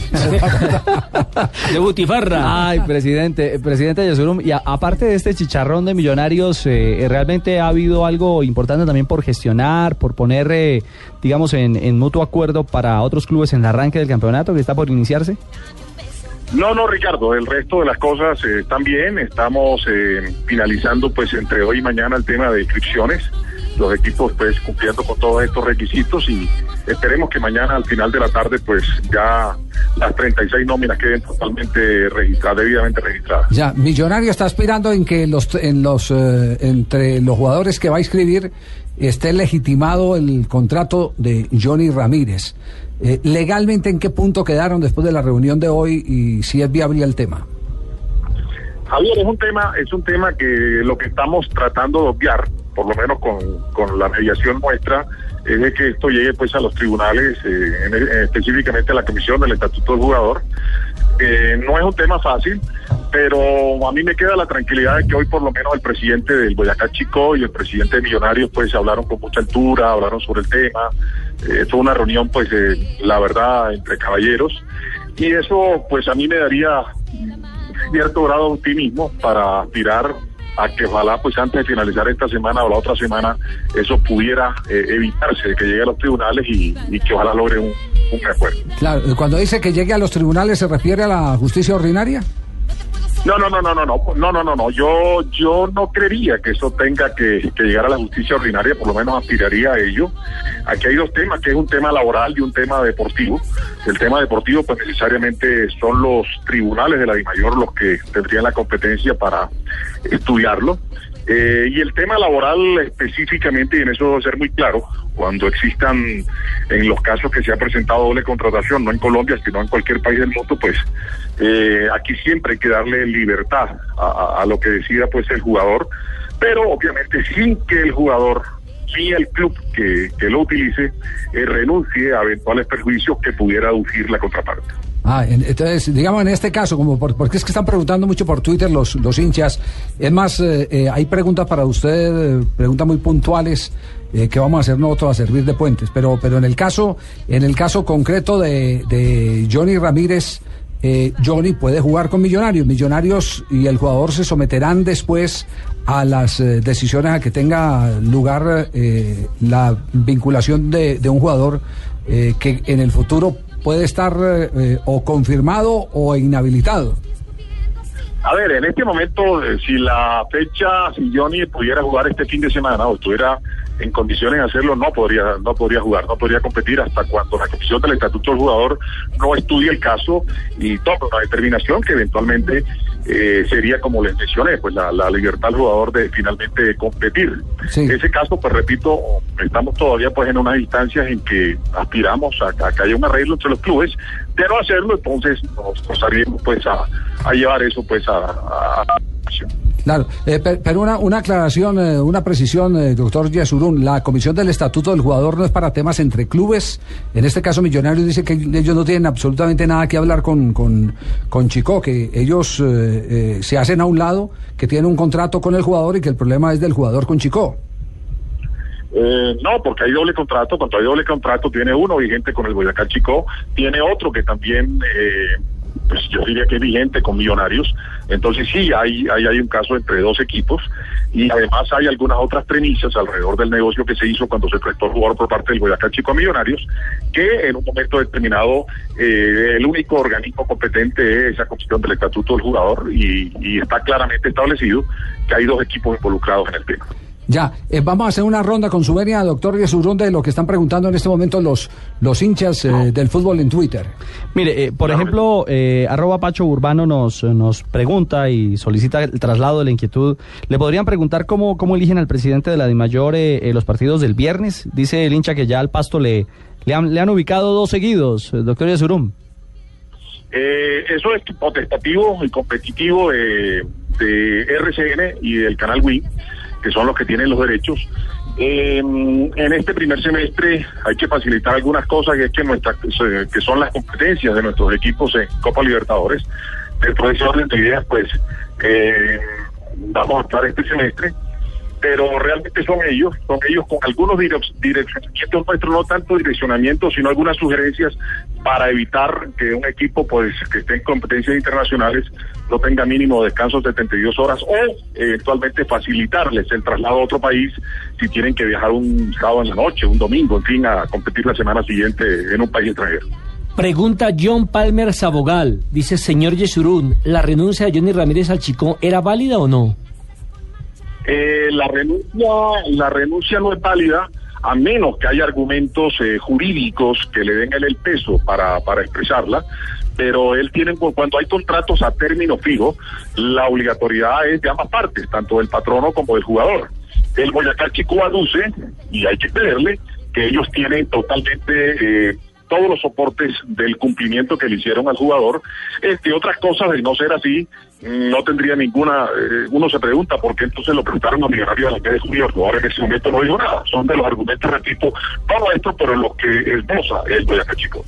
De Butifarra. Ay, presidente, eh, presidente Yesurum, y a- aparte de este chicharrón de millonarios, eh, realmente ha habido algo importante también por gestionar, por poner, eh, digamos, en, en mutuo acuerdo para otros clubes en el arranque del campeonato que está por iniciarse. No, no, Ricardo, el resto de las cosas eh, están bien. Estamos eh, finalizando pues entre hoy y mañana el tema de inscripciones. Los equipos pues cumpliendo con todos estos requisitos y esperemos que mañana al final de la tarde pues ya las 36 nóminas queden totalmente registradas, debidamente registradas. Ya, Millonario está aspirando en que los, en los, eh, entre los jugadores que va a inscribir esté legitimado el contrato de Johnny Ramírez. Eh, legalmente, ¿en qué punto quedaron después de la reunión de hoy y si es viable el tema? Javier, es un tema, es un tema que lo que estamos tratando de obviar, por lo menos con, con la mediación nuestra, es de que esto llegue pues a los tribunales, eh, en- específicamente a la comisión del estatuto del jugador. Eh, no es un tema fácil, pero a mí me queda la tranquilidad de que hoy por lo menos el presidente del Boyacá Chico y el presidente de Millonarios pues hablaron con mucha altura, hablaron sobre el tema. Eh, fue una reunión pues eh, la verdad entre caballeros y eso pues a mí me daría cierto grado de optimismo para aspirar a que ojalá pues antes de finalizar esta semana o la otra semana eso pudiera eh, evitarse que llegue a los tribunales y, y que ojalá logre un, un acuerdo. Claro, cuando dice que llegue a los tribunales, ¿se refiere a la justicia ordinaria? No, no, no, no, no, no, no, no, no, no. Yo, yo no creería que eso tenga que, que llegar a la justicia ordinaria, por lo menos aspiraría a ello. Aquí hay dos temas, que es un tema laboral y un tema deportivo. El tema deportivo, pues necesariamente son los tribunales de la DIMAYOR los que tendrían la competencia para estudiarlo. Eh, y el tema laboral específicamente, y en eso debo ser muy claro, cuando existan en los casos que se ha presentado doble contratación, no en Colombia, sino en cualquier país del mundo, pues eh, aquí siempre hay que darle libertad a, lo que decida pues el jugador pero obviamente sin que el jugador ni el club que, que lo utilice eh, renuncie a eventuales perjuicios que pudiera aducir la contraparte. Ah, en- entonces, digamos en este caso, como por- porque es que están preguntando mucho por Twitter los, los hinchas, es más, eh, eh, hay preguntas para usted, eh, preguntas muy puntuales eh, que vamos a hacer nosotros a servir de puentes, pero, pero en el caso, en el caso concreto de, de Johnny Ramírez, Johnny puede jugar con Millonarios, Millonarios y el jugador se someterán después a las decisiones a que tenga lugar la vinculación de, un jugador que en el futuro puede estar eh, eh, o confirmado o inhabilitado. A ver, en este momento, eh, si la fecha, si Johnny pudiera jugar este fin de semana o estuviera en condiciones de hacerlo, no podría, no podría jugar, no podría competir hasta cuando la comisión del estatuto del jugador no estudie el caso y tome una determinación que eventualmente eh, sería, como les mencioné, pues la, la libertad del jugador de finalmente competir. En ese caso, pues repito, estamos todavía pues en unas instancias en que aspiramos a, a que haya un arreglo entre los clubes. No hacerlo, entonces nos, haríamos pues a, llevar eso pues a, a-. Claro, eh, per- pero una, una aclaración, eh, una precisión, eh, doctor Yesurún, la comisión del estatuto del jugador no es para temas entre clubes. En este caso, Millonarios dice que ellos no tienen absolutamente nada que hablar con, con, con Chico, que ellos eh, eh, se hacen a un lado, que tienen un contrato con el jugador y que el problema es del jugador con Chico. Eh, no, porque hay doble contrato. Cuando hay doble contrato, tiene uno vigente con el Boyacá Chico, tiene otro que también, eh, pues yo diría que es vigente con Millonarios. Entonces sí, hay, hay, un caso entre dos equipos y además hay algunas otras premisas alrededor del negocio que se hizo cuando se prestó el jugador por parte del Boyacá Chico a Millonarios, que en un momento determinado eh, el único organismo competente es esa comisión del estatuto del jugador y, y está claramente establecido que hay dos equipos involucrados en el tema. Ya, eh, vamos a hacer una ronda con su venia, doctor Yesurún, de lo que están preguntando en este momento los, los hinchas eh, del fútbol en Twitter. Mire, eh, por ejemplo, eh, arroba Pacho Urbano nos, nos pregunta y solicita el traslado de la inquietud. ¿Le podrían preguntar cómo, cómo eligen al presidente de la DIMAYOR eh, eh, los partidos del viernes? Dice el hincha que ya al pasto le, le, han, le han ubicado dos seguidos, eh, doctor Yesurum. Eh, eso es potestativo y competitivo de, de RCN y del canal Wii, que son los que tienen los derechos. Eh, en este primer semestre hay que facilitar algunas cosas que, es que, nuestra, que son las competencias de nuestros equipos en Copa Libertadores. Dentro de ese orden de ideas, pues eh, vamos a estar este semestre pero realmente son ellos, son ellos con algunos direc- direccionamientos nuestros, no tanto direccionamientos, sino algunas sugerencias para evitar que un equipo pues que esté en competencias internacionales no tenga mínimo descanso de 72 horas o eventualmente facilitarles el traslado a otro país si tienen que viajar un sábado en la noche, un domingo, en fin, a competir la semana siguiente en un país extranjero. Pregunta John Palmer Sabogal. Dice, señor Yesurún, ¿la renuncia de Johnny Ramírez al Chico era válida o no? Eh, la renuncia la renuncia no es válida a menos que haya argumentos eh, jurídicos que le den él el peso para, para expresarla pero él tiene cuando hay contratos a término fijo la obligatoriedad es de ambas partes tanto del patrono como del jugador. El Boyacá Chico aduce y hay que creerle que ellos tienen totalmente eh, todos los soportes del cumplimiento que le hicieron al jugador, entre otras cosas, de no ser así, no tendría ninguna, eh, uno se pregunta por qué entonces lo prestaron a Millonarios a la de junio, el jugador en ese momento no dijo nada, son de los argumentos, repito, todo esto, pero lo que esboza el Boyacá Chico.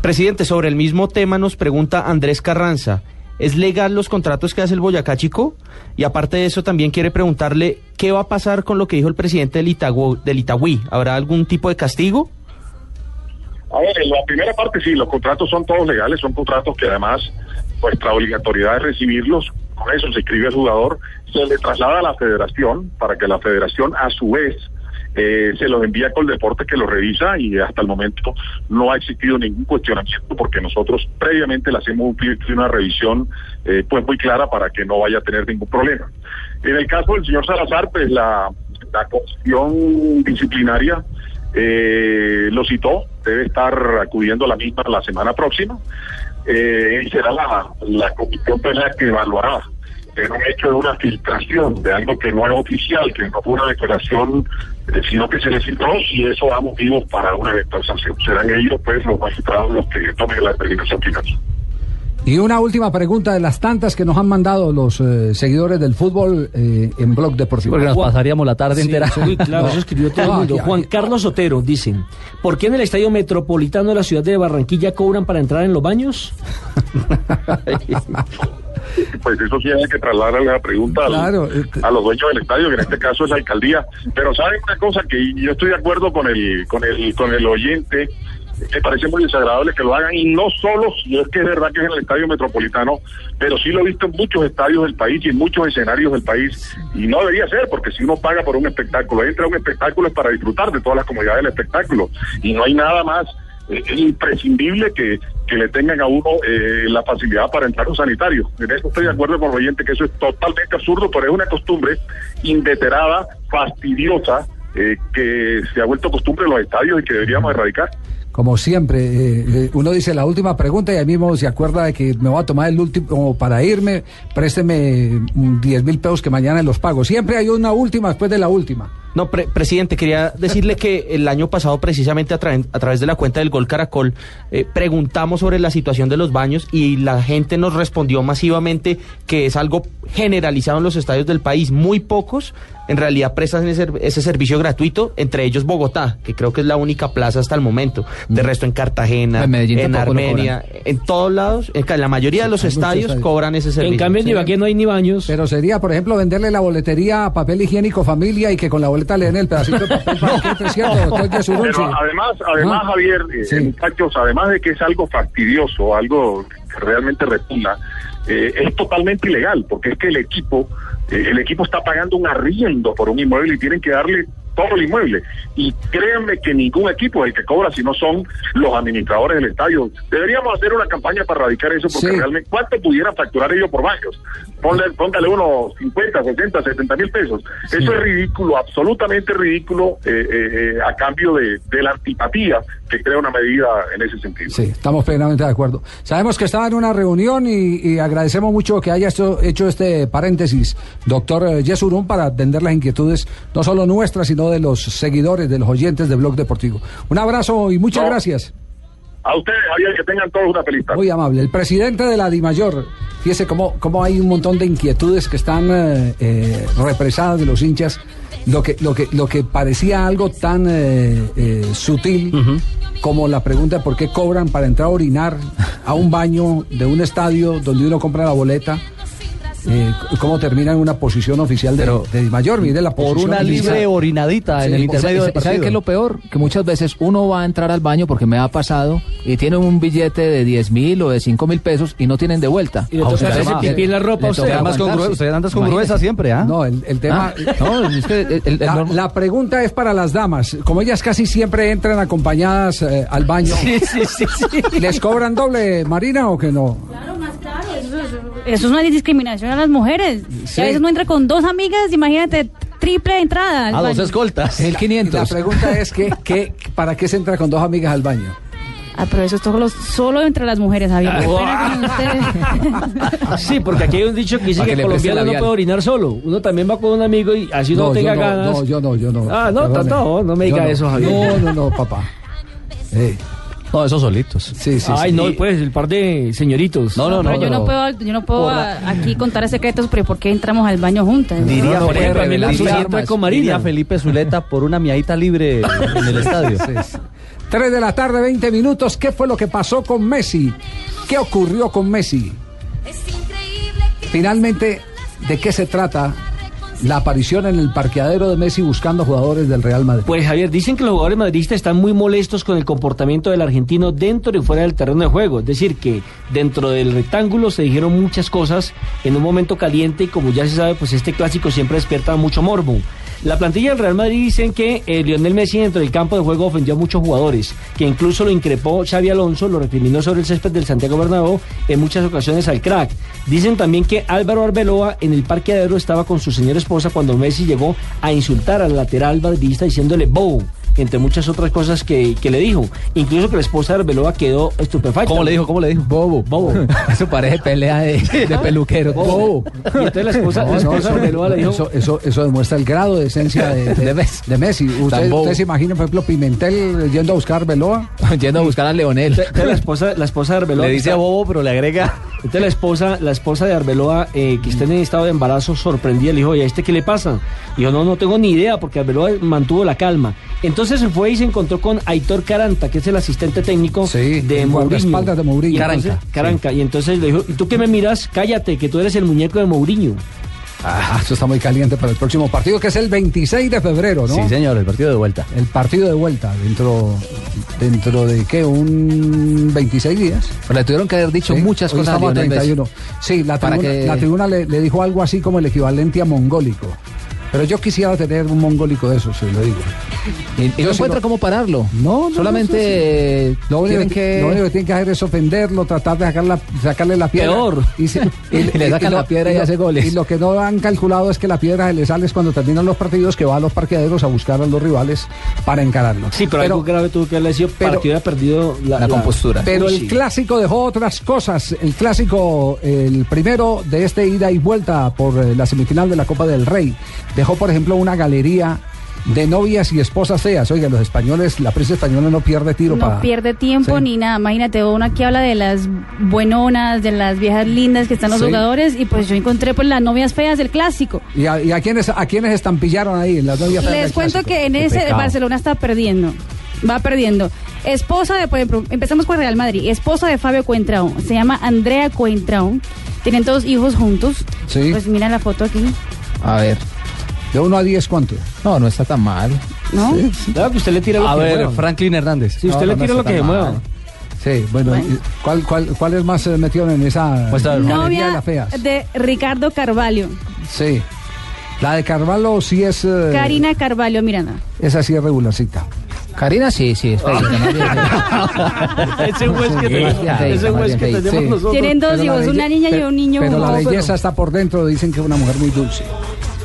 Presidente, sobre el mismo tema nos pregunta Andrés Carranza. ¿Es legal los contratos que hace el Boyacá Chico? Y aparte de eso, también quiere preguntarle qué va a pasar con lo que dijo el presidente del, Itagüí, del Itagüí. ¿Habrá algún tipo de castigo? A ver, en la primera parte sí, los contratos son todos legales, son contratos que además nuestra obligatoriedad es recibirlos, con eso se escribe el jugador, se le traslada a la federación para que la federación a su vez eh, se los envía con el deporte que lo revisa y hasta el momento no ha existido ningún cuestionamiento porque nosotros previamente le hacemos un- una revisión eh, pues muy clara para que no vaya a tener ningún problema. En el caso del señor Salazar, pues la, la comisión disciplinaria eh, lo citó, debe estar acudiendo a la misma la semana próxima eh, será la, la comisión penal que evaluará en un hecho de una filtración de algo que no es oficial, que no fue una declaración, eh, sino que se le y eso da motivos para una eventual. Serán ellos, pues, los magistrados los que tomen la determinación final. Y una última pregunta de las tantas que nos han mandado los eh, seguidores del fútbol eh, en Blog Deportivo. Porque nos Juan- pasaríamos la tarde Sí, entera. sí, claro, No. eso escribió todo el mundo. aquí- Juan aquí- Carlos Sotero dice, ¿por qué en el Estadio Metropolitano de la ciudad de Barranquilla cobran para entrar en los baños? Pues eso sí hay que trasladarle la pregunta al- eh, a los dueños del estadio, que en este caso es la alcaldía. Pero saben una cosa que yo estoy de acuerdo con el con el con el oyente. Me parece muy desagradable que lo hagan y no solo si es que es verdad que es en el estadio metropolitano, pero sí lo he visto en muchos estadios del país y en muchos escenarios del país y no debería ser porque si uno paga por un espectáculo, entra a un espectáculo es para disfrutar de todas las comodidades del espectáculo y no hay nada más eh, imprescindible que, que le tengan a uno eh, la facilidad para entrar a un sanitario. En eso estoy de acuerdo con oyente que eso es totalmente absurdo, pero es una costumbre inveterada, fastidiosa, eh, que se ha vuelto costumbre en los estadios y que deberíamos erradicar. Como siempre, eh, eh, uno dice la última pregunta y ahí mismo se acuerda de que me voy a tomar el último para irme, présteme mm, 10 mil pesos que mañana los pago. Siempre hay una última después de la última. No, pre- presidente, quería decirle que el año pasado, precisamente a, tra- a través de la cuenta del Gol Caracol, eh, preguntamos sobre la situación de los baños y la gente nos respondió masivamente que es algo generalizado en los estadios del país. Muy pocos, en realidad, prestan ese, ese servicio gratuito, entre ellos Bogotá, que creo que es la única plaza hasta el momento. De resto, en Cartagena, En Medellín en Armenia, en todos lados, en la mayoría de los estadios estadios. cobran ese servicio. En cambio, en. Ibagué no hay ni baños. Pero sería, por ejemplo, venderle la boletería a papel higiénico familia y que con la boleta le den el pedacito de papel para que ¿cierto? Pero además, además Ah. Javier, eh, Sí. muchachos, además de que es algo fastidioso, algo que realmente repugna, eh, es totalmente ilegal, porque es que el equipo, eh, el equipo está pagando un arriendo por un inmueble y tienen que darle todo el inmueble. Y créanme que ningún equipo es el que cobra, si no son los administradores del estadio. Deberíamos hacer una campaña para erradicar eso, porque Sí. realmente, ¿cuánto pudieran facturar ellos por baños? Ponle, póngale unos 50, 60, 70 mil pesos. Eso es ridículo, absolutamente ridículo, eh, eh, eh, a cambio de, de la antipatía que crea una medida en ese sentido. Sí, estamos plenamente de acuerdo. Sabemos que estaba en una reunión y, y agradecemos mucho que haya hecho, hecho este paréntesis, doctor Yesurún, para atender las inquietudes, no solo nuestras, sino de los seguidores, de los oyentes de Blog Deportivo. Un abrazo y muchas No. gracias. A ustedes, Javier, que tengan todos una feliz tarde. Muy amable. El presidente de la DIMAYOR, fíjese cómo, cómo hay un montón de inquietudes que están eh, eh, represadas de los hinchas. Lo que, lo que, lo que parecía algo tan eh, eh, sutil como la pregunta de por qué cobran para entrar a orinar a un baño de un estadio donde uno compra la boleta. Eh, cómo termina en una posición oficial de, de DIMAYOR. Mire la Por una libre orinadita en Sí, el o intermedio del ¿Sabe partido. qué es lo peor? Que muchas veces uno va a entrar al baño porque me ha pasado y tiene un billete de 10 mil o de 5 mil pesos y no tienen de vuelta. Y le toca hacerse pipí en la ropa usted. Además, con aguantarse. grue- usted andas con Imagínese. gruesa siempre, ¿ah? No, el, el tema. Ah, no, es que el- el- el la, la pregunta es para las damas. Como ellas casi siempre entran acompañadas eh, al baño, Sí, sí, sí, sí. ¿les cobran doble, Marina, o que no? Claro, más claro. Eso, es- eso es una discriminación a las mujeres. Sí. A veces uno entra con dos amigas, imagínate, triple entrada. al A dos escoltas. El La 500. pregunta es que, que, ¿para qué se entra con dos amigas al baño? Ah, pero eso es solo, solo entre las mujeres, Javier. Sí, porque aquí hay un dicho que dice que que el colombiano no puede orinar solo. Uno también va con un amigo y así uno No, tenga yo no, ganas. no, yo no, yo no. Ah, no, no, no me diga eso, Javier. No, no, no, papá. Eh, No, esos solitos. sí, sí, Ay, sí. no, pues el par de señoritos. No, no, no. pero yo no puedo, yo no puedo aquí contar secretos, pero ¿por qué entramos al baño juntas? Diría, por ejemplo, diría- Felipe Zuleta por una miadita libre en el estadio. Sí, sí. Tres de la tarde, 20 minutos. ¿Qué fue lo que pasó con Messi? ¿Qué ocurrió con Messi? Finalmente, ¿de qué se trata la aparición en el parqueadero de Messi buscando jugadores del Real Madrid? Pues Javier, dicen que los jugadores madridistas están muy molestos con el comportamiento del argentino dentro y fuera del terreno de juego. Es decir, que dentro del rectángulo se dijeron muchas cosas en un momento caliente y como ya se sabe, pues este clásico siempre despierta mucho morbo. La plantilla del Real Madrid dicen que eh, Lionel Messi dentro del campo de juego ofendió a muchos jugadores, que incluso lo increpó Xavi Alonso, lo recriminó sobre el césped del Santiago Bernabéu en muchas ocasiones al crack. Dicen también que Álvaro Arbeloa en el parqueadero estaba con su señora esposa cuando Messi llegó a insultar al lateral madridista diciéndole bow entre muchas otras cosas que, que le dijo. Incluso que la esposa de Arbeloa quedó estupefacta. ¿Cómo le dijo? ¿Cómo le dijo? Bobo. Bobo. Eso parece pelea de, de peluquero. Bobo. Y entonces la esposa, la no, de eso, Arbeloa le dijo... eso, eso, eso demuestra el grado de esencia de, de, de Messi. ¿Usted, bobo. usted se imagina, por ejemplo, Pimentel yendo a buscar Beloa? Yendo a buscar a Leonel. Entonces la esposa, la esposa de Arbeloa... Le dice está- a Bobo, pero le agrega. Entonces la esposa, la esposa de Arbeloa, eh, que está en estado de embarazo, sorprendida, le dijo, ¿y a este qué le pasa? Y yo no, no tengo ni idea, porque Arbeloa mantuvo la calma. Entonces se fue y se encontró con Aitor Caranta, que es el asistente técnico de Mourinho. de Mourinho. Y entonces- Caranca, Caranca. Y entonces le dijo, ¿y tú qué me miras? Cállate, que tú eres el muñeco de Mourinho. Ah, eso está muy caliente para el próximo partido, que es el 26 de febrero, ¿no? Sí, señor, el partido de vuelta. El partido de vuelta, dentro, dentro de qué, un 26 días. Pero le tuvieron que haber dicho Sí, muchas cosas a estamos a Lionel Messi. 31. Sí, la Para tribuna, que- la tribuna le, le dijo algo así como el equivalente a mongólico. Pero yo quisiera tener un mongólico de esos, se lo digo. Y, no encuentra lo- cómo pararlo. No, no, Solamente no, Lo único, tienen que, que... lo único que tienen que hacer es ofenderlo, tratar de sacarla- sacarle la piedra. Peor. Y, se- Le sacan la piedra y hace goles. Y lo que no han calculado es que la piedra se le sale es cuando terminan los partidos, que va a los parqueaderos a buscar a los rivales para encararlos. Sí, pero, algo grave tuvo que haberle sido para pero- que hubiera perdido la, La compostura. Pero el sí. clásico dejó otras cosas. El clásico, el primero de este ida y vuelta por eh, la semifinal de la Copa del Rey, dejó, por ejemplo, una galería de novias y esposas feas. Oiga, los españoles, la prensa española no pierde tiro No para. pierde tiempo Sí. ni nada. Imagínate, uno aquí habla de las buenonas, de las viejas lindas que están los Sí. jugadores y pues yo encontré pues las novias feas del clásico. ¿Y a, y a quiénes, a quiénes estampallaron ahí? Las novias feas Les del cuento clásico? que en Qué ese pecado. Barcelona está perdiendo. Va perdiendo. Esposa de, por ejemplo, empezamos con Real Madrid. Esposa de Fabio Cuentrao. Se llama Andrea Cuentrao. Tienen todos hijos juntos. Sí. Pues mira la foto aquí. A ver. De 1 a 10, ¿cuánto? No, no está tan mal. ¿No? Claro que usted le tira lo A que ver, mueva. Franklin Hernández. Si usted No, le no tira lo que se mueva. mal. Sí, bueno, Bueno. ¿y ¿cuál, cuál, cuál es más eh, metido en esa galería de Novia las feas? de Ricardo Carvalho. Sí. La de Carvalho sí es. eh, Karina Carvalho, mírala. Esa sí es regularcita. Karina sí, sí, es feita, bien Ese juez que tenemos, ya, ese ya, juez ya, que ya, tenemos sí. nosotros. Tienen dos hijos, una niña y un niño. Pero la No, belleza está por dentro, dicen que es una mujer muy dulce.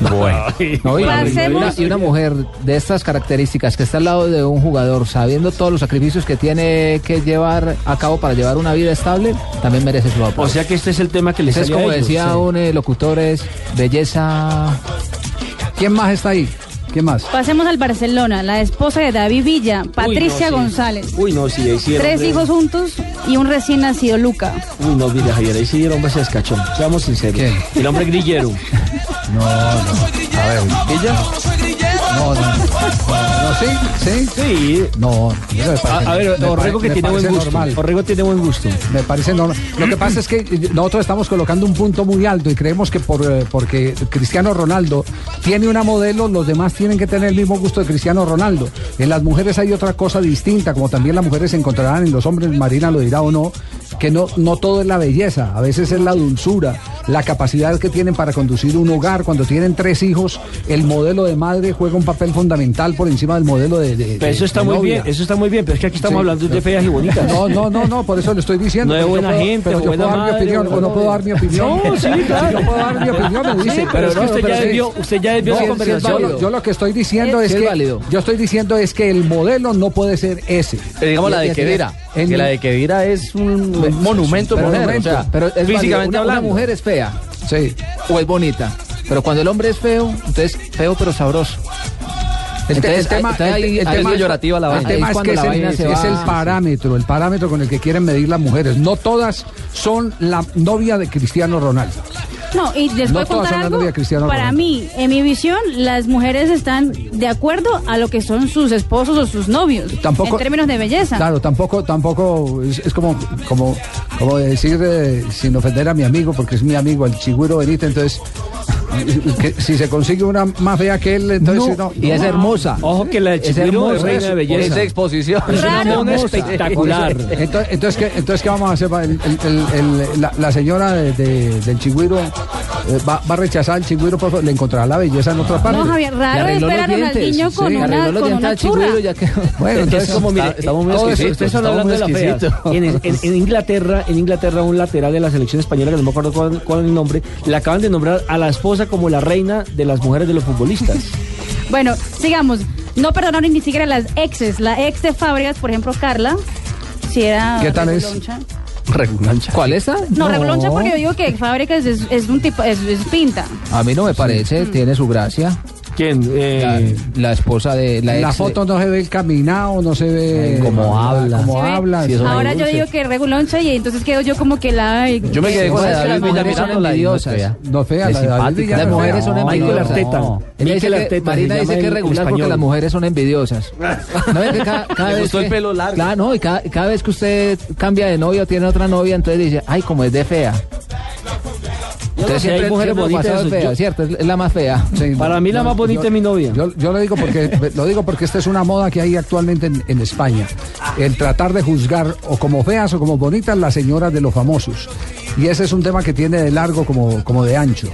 Bueno. No, y, una, y una mujer de estas características que está al lado de un jugador, sabiendo todos los sacrificios que tiene que llevar a cabo para llevar una vida estable, también merece su apoyo. O sea que este es el tema que les es como a ellos. decía Sí. un eh, locutor, es belleza. ¿Quién más está ahí? ¿Quién más? Pasemos al Barcelona, la esposa de David Villa, Patricia sí. González. Uy, no, sí, ahí sí. Tres hombre- hijos juntos y un recién nacido, Luca. Uy, no, mire, Javier, ahí sí el hombre se descachó. Seamos sinceros. ¿Quién? El hombre grillero. No, no. A ver. ¿Ella? No, no. No, sí, sí. Sí. No, eso me A, parece- a ver, Orrego que tiene buen gusto. normal. Orrego tiene buen gusto. Me parece normal. Lo que pasa es que nosotros estamos colocando un punto muy alto y creemos que por eh, porque Cristiano Ronaldo tiene una modelo, los demás tienen que tener el mismo gusto de Cristiano Ronaldo. En las mujeres hay otra cosa distinta, como también las mujeres se encontrarán en los hombres, Marina lo dirá o no, que no, no todo es la belleza, a veces es la dulzura, la capacidad que tienen para conducir un hogar. Cuando tienen tres hijos, el modelo de madre juega un papel fundamental por encima del modelo de. de- Pero eso de- está de muy novia. bien, eso está muy bien, pero es que aquí estamos Sí. hablando de feas y bonitas. No, no, no, no, por eso le estoy diciendo. No buena puedo- gente, pero yo dar mi opinión, o no puedo dar mi opinión. No, sí, claro. Yo puedo dar mi opinión, me dice. Sí, pero es que no, usted pero ya sí. desvió- usted ya desvió No, la sí es conversación. Yo lo que estoy diciendo Sí, es es que válido. yo estoy diciendo es que el modelo no puede ser ese. Pero digamos la de en- Que la de Kedira es un monumento Pero, mujer. momento, o sea, pero es válido. físicamente una, una hablando. mujer es fea Sí. o es bonita. Pero cuando el hombre es feo, entonces feo pero sabroso. El, te- Entonces, el tema, entonces el- ahí- el ahí tema es es- llorativa la el tema es que es es va- parámetro, el parámetro con el que quieren medir las mujeres. No todas son la novia de Cristiano Ronaldo. No, y les No voy a todas contar son la algo. novia de Cristiano Para Ronaldo. mí, en mi visión, las mujeres están de acuerdo a lo que son sus esposos o sus novios. Tampoco- En términos de belleza. Claro, tampoco, tampoco es, es como, como, como decir eh, sin ofender a mi amigo, porque es mi amigo, el Chigüiro Benítez, entonces que si se consigue una más fea que él, entonces No, no, y es hermosa. Ojo que la de Es Chigüiro es hermosa. reina de belleza. Esa exposición. Es una Raro. mona Hermosa. espectacular. Entonces, entonces, ¿qué, entonces, ¿qué vamos a hacer? El- el- el- la, la señora de- de- del Chigüiro va, va a rechazar al Chigüiro, por favor, le encontrará la belleza en otra parte. No, Javier, raro es arregló ver a. Ronaldinho con Sí, una, con una churra. ya quedó. Bueno, Es entonces, como, mire, está- estamos muy exquisitos, hablando de muy la fea. En, en- en Inglaterra, en Inglaterra, un lateral de la selección española, que no me acuerdo cuál, cuál es el nombre, le acaban de nombrar a la esposa como la reina de las mujeres de los futbolistas. Bueno, sigamos. no perdonaron ni siquiera las exes. La ex de Fábregas, por ejemplo, Carla, si era ¿Qué tal es? reguloncha. Reguloncha. ¿Cuál es esa? No, reguloncha porque yo digo que Fábregas es, es un tipo, es, es pinta. A mí no me parece, tiene su gracia. ¿Quién? Eh, La, la esposa de la En la ex de- foto no se ve el caminado, no se ve Cómo habla. Cómo ¿Sí ve? habla. Ahora yo digo que reguloncha y entonces quedo yo como que la... Yo me quedé con la David es no la fea, Es la David Las no mujeres fea. son envidiosas. Dice que- Marina dice es regular porque las mujeres son envidiosas. ¿No que cada, vez gustó el que- pelo largo. Claro, no, y cada, cada vez que usted cambia de novia o tiene otra novia, entonces dice, ay, como es de fea. Sé, hay mujeres bonitas, es fea, yo- ¿cierto? Es, es la más fea. Sí, Para mí la más bonita yo- es mi novia. Yo, yo lo digo porque lo digo porque esta es una moda que hay actualmente en, en España. El tratar de juzgar o como feas o como bonitas las señoras de los famosos. Y ese es un tema que tiene de largo como, como de ancho.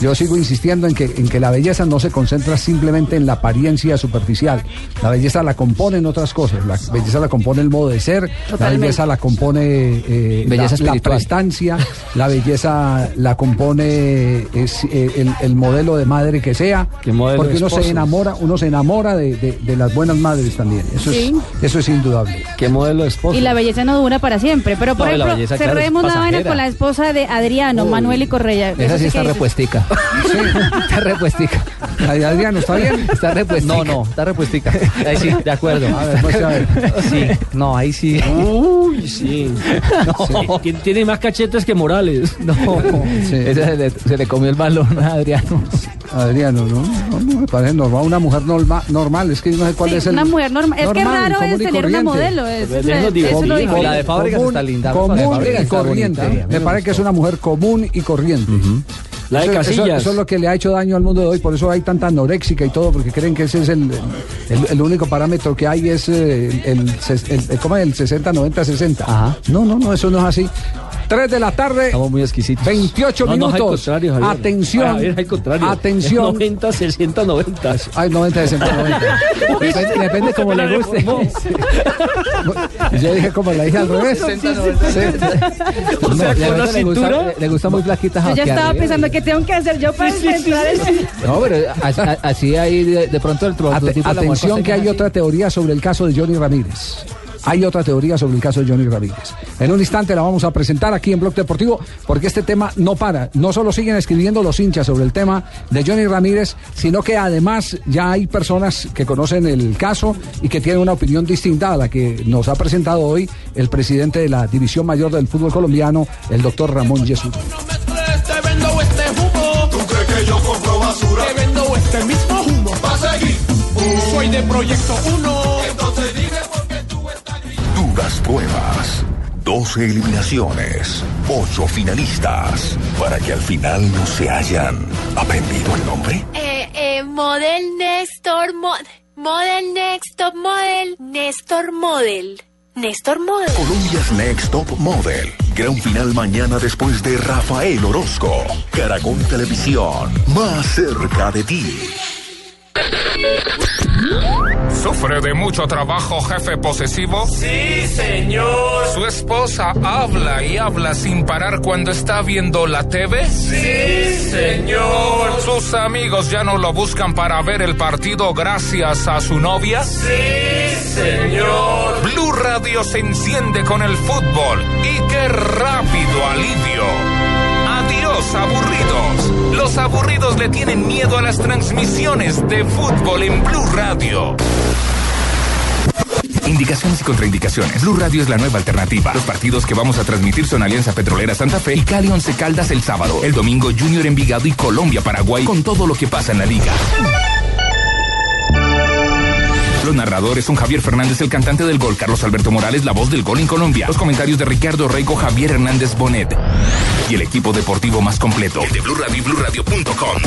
Yo sigo insistiendo en que, en que la belleza no se concentra simplemente en la apariencia superficial. La belleza la componen otras cosas. La belleza la compone el modo de ser, la belleza la compone eh, Belleza la- la, prestancia, la belleza la compone es, eh, el, el modelo de madre que sea, ¿Qué modelo porque de uno se enamora, uno se enamora de, de- de las buenas madres también. Eso Sí. es, eso es indudable. ¿Qué modelo de esposo? Y la belleza no dura para siempre. Pero por No, y la ejemplo, belleza, claro, cerremos la vaina con la esposa de Adriano, Manuel y Correa. Esa sí está repuestica. está repuestica. Adriano, ¿está bien? Está repuestica. No, no, está repuestica. Ahí sí, de acuerdo. A ver, muestra, a ver. Sí, no, ahí sí. Uy, sí. No, tiene, tiene más cachetes que Morales. No, Sí. esa se le, se le comió el balón a Adriano. Adriano, ¿no? No, no, me parece normal. Una mujer norma- normal, es que yo no sé cuál Sí, es el. una mujer normal. Es que raro es tener una modelo. Es, Pues es- déjenos eso es lo. La de Fábregas Común- está linda. Común La de y corriente. Me parece que es una mujer común y corriente. La de Eso- eso, Casillas. eso es lo que le ha hecho daño al mundo de hoy, por eso hay tanta anoréxica y todo, porque creen que ese es el, el, el único parámetro que hay, es eh, el, el, el- el- ¿cómo es? el 60, 90, 60. Ajá. No, no, no, eso no es así. 3 de la tarde, Estamos muy exquisitos. 28 No, no, minutos. contrario, Javier. Atención. Al contrario. Atención. Es 90, 60, 90. Ay, 90, 60, 90. Depende, depende como le guste. Yo dije como la dije al revés. 60, 90. Sí. O sea, con la veces le gusta, cintura. le- gusta muy flaquita Yo ya estaba pensando qué tengo que hacer yo para entrar en... No, pero así hay de, de pronto el atención que hay otra teoría sobre el caso de Johnny Ramírez hay otra teoría sobre el caso de Johnny Ramírez. En un instante la vamos a presentar aquí en Blog Deportivo porque este tema no para. No solo siguen escribiendo los hinchas sobre el tema de Johnny Ramírez, sino que además ya hay personas que conocen el caso y que tienen una opinión distinta a la que nos ha presentado hoy el presidente de la División Mayor del Fútbol Colombiano, el doctor Ramón Jesús. Soy de Proyecto 1 Duras pruebas. 12 eliminaciones. 8 finalistas. Para que al final no se hayan aprendido el nombre. Eh, eh, model Néstor Mod. Model Next Top Model. Néstor Model. Néstor Model. Colombia's Next Top Model. Gran final mañana después de Rafael Orozco. Caracol Televisión. Más cerca de ti. ¿Sufre de mucho trabajo, jefe posesivo? Sí, señor. ¿Su esposa habla y habla sin parar cuando está viendo la TV? Sí, señor. ¿Sus amigos ya no lo buscan para ver el partido gracias a su novia? Sí, señor. Blue Radio se enciende con el fútbol y qué rápido alivio. Adiós, aburridos. Los aburridos le tienen miedo a las transmisiones de fútbol en Blue Radio. Indicaciones y contraindicaciones. Blue Radio es la nueva alternativa. Los partidos que vamos a transmitir son Alianza Petrolera Santa Fe y Cali Once Caldas el sábado. El domingo Junior Envigado y Colombia Paraguay con todo lo que pasa en la liga. Los narradores son Javier Fernández, el cantante del gol, Carlos Alberto Morales, la voz del gol en Colombia. Los comentarios de Ricardo Reico, Javier Hernández Bonet. Y el equipo deportivo más completo. El de Blue Radio y BlueRadio.com.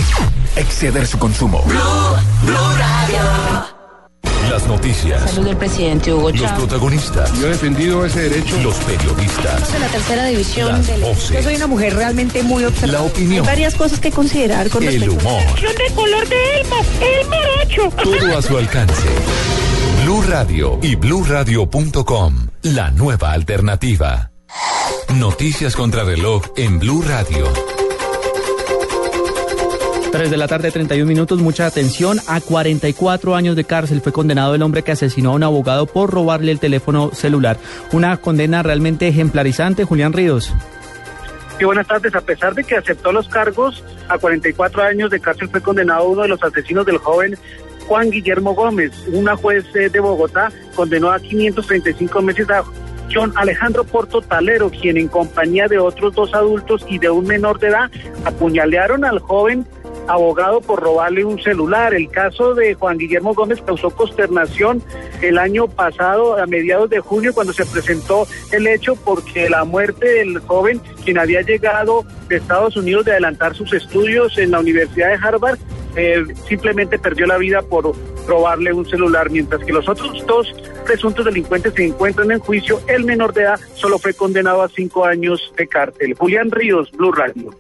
Exceder su consumo. Las noticias. Salud del presidente Hugo Los Chávez. protagonistas. Yo he defendido ese derecho. Los periodistas. de la tercera división Las del- voces. Yo soy una mujer realmente muy observadora. La opinión. Hay varias cosas que considerar con El respecto humor. de color de Elmo, el morocho. Todo a su alcance. Blue Radio y BlueRadio.com. La nueva alternativa. Noticias contra reloj en Blue Radio. 3 de la tarde, 31 minutos. Mucha atención. A 44 años de cárcel fue condenado el hombre que asesinó a un abogado por robarle el teléfono celular. Una condena realmente ejemplarizante, Julián Ríos. Sí, buenas tardes. A pesar de que aceptó los cargos, a 44 años de cárcel fue condenado uno de los asesinos del joven Juan Guillermo Gómez. Una juez eh, de Bogotá condenó a 535 meses a John Alejandro Porto Talero, quien en compañía de otros dos adultos y de un menor de edad apuñalearon al joven abogado por robarle un celular. El caso de Juan Guillermo Gómez causó consternación el año pasado, a mediados de junio, cuando se presentó el hecho, porque la muerte del joven, quien había llegado de Estados Unidos de adelantar sus estudios en la Universidad de Harvard, eh, simplemente perdió la vida por robarle un celular, mientras que los otros dos presuntos delincuentes se encuentran en juicio. El menor de edad solo fue condenado a cinco años de cárcel. Julián Ríos, Blue Radio.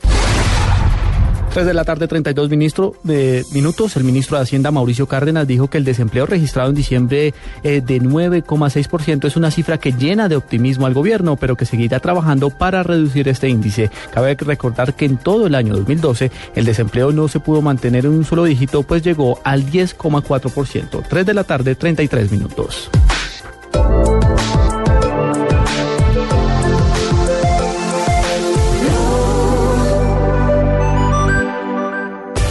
3 de la tarde, 32 ministro, de minutos. El ministro de Hacienda, Mauricio Cárdenas, dijo que el desempleo registrado en diciembre eh, de 9,6% es una cifra que llena de optimismo al gobierno, pero que seguirá trabajando para reducir este índice. Cabe recordar que en todo el año 2012 el desempleo no se pudo mantener en un solo dígito, pues llegó al 10,4%. 3 de la tarde, 33 minutos.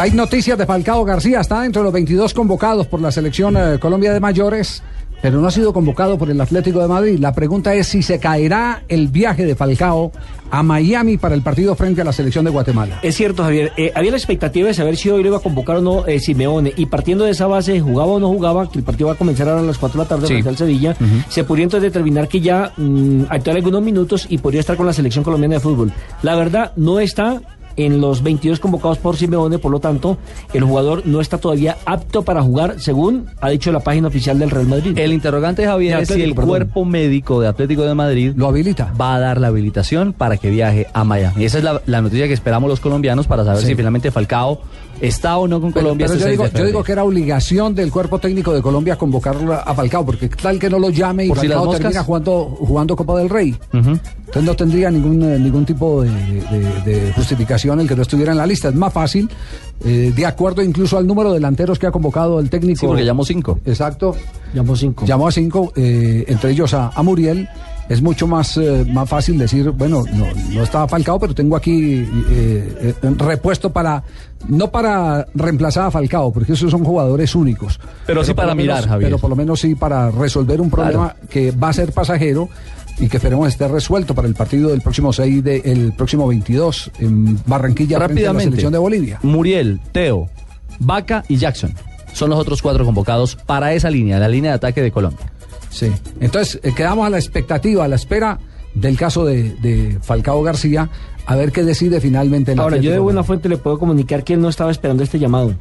Hay noticias de Falcao García, está dentro de los 22 convocados por la selección eh, Colombia de mayores, pero no ha sido convocado por el Atlético de Madrid. La pregunta es si se caerá el viaje de Falcao a Miami para el partido frente a la selección de Guatemala. Es cierto, Javier. Eh, había la expectativa de saber si hoy lo iba a convocar o no eh, Simeone. Y partiendo de esa base, jugaba o no jugaba, que el partido va a comenzar ahora a las 4 de la tarde Sí. frente al Sevilla, se podría entonces determinar que ya mm, actuar algunos minutos y podría estar con la selección colombiana de fútbol. La verdad, no está en los 22 convocados por Simeone, por lo tanto, el jugador no está todavía apto para jugar, según ha dicho la página oficial del Real Madrid. El interrogante, Javier, es si el perdón. cuerpo médico de Atlético de Madrid lo habilita. Va a dar la habilitación para que viaje a Miami. Esa es la, la noticia que esperamos los colombianos para saber Sí. si finalmente Falcao está o no con Pero, Colombia. pero yo, 6 digo, yo digo que era obligación del cuerpo técnico de Colombia convocarlo a Falcao, porque tal que no lo llame y Por si Falcao moscas. termina jugando, jugando Copa del Rey. Entonces no tendría ningún, eh, ningún tipo de, de- de justificación el que no estuviera en la lista. Es más fácil, eh, de acuerdo incluso al número de delanteros que ha convocado el técnico. Sí, porque llamó cinco. Exacto. Llamó cinco. Llamó a cinco, eh, entre ellos a, a Muriel. Es mucho más, eh, más fácil decir, bueno, no, no estaba Falcao, pero tengo aquí eh, eh, repuesto para, no para reemplazar a Falcao, porque esos son jugadores únicos. Pero sí para menos- mirar, Javier. Pero por lo menos sí para resolver un problema que va a ser pasajero y que esperemos esté resuelto para el partido del próximo 6 de, el próximo 22 en Barranquilla a la Rápidamente. selección de Bolivia. Muriel, Teo, Vaca y Jackson son los otros cuatro convocados para esa línea, la línea de ataque de Colombia. Sí. Entonces, eh, quedamos a la expectativa, a la espera del caso de, de Falcao García, a ver qué decide finalmente el Ahora, yo de buena fuente le puedo comunicar que él no estaba esperando este llamado.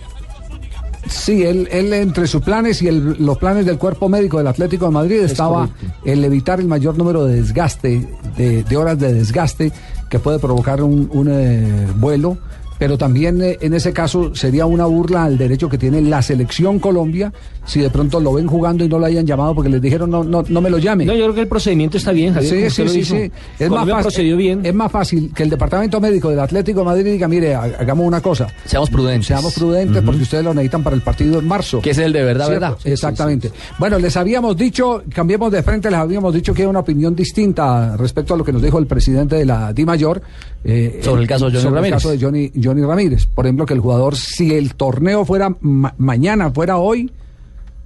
Sí, él, él entre sus planes y el- los planes del cuerpo médico del Atlético de Madrid estaba el evitar el mayor número de desgaste, de, de horas de desgaste que puede provocar un, un, eh, vuelo, pero también eh, en ese caso sería una burla al derecho que tiene la selección Colombia si de pronto lo ven jugando y no lo hayan llamado porque les dijeron no, no, no me lo llame. No, yo creo que el procedimiento está bien, Javier. Sí, sí, sí, sí. Es más, fácil, procedió bien. es más fácil que el departamento médico del Atlético de Madrid diga, mire, ha- hagamos una cosa. Seamos prudentes. Seamos prudentes porque ustedes lo necesitan para el partido en marzo. Que es el de verdad, ¿Cierto? verdad. Exactamente. Bueno, les habíamos dicho, cambiemos de frente, les habíamos dicho que hay una opinión distinta respecto a lo que nos dijo el presidente de la Di Mayor. eh, Sobre el caso de Johnny sobre Ramírez. El caso de Johnny, Johnny Ramírez. Por ejemplo, que el jugador, si el torneo fuera ma- mañana, fuera hoy,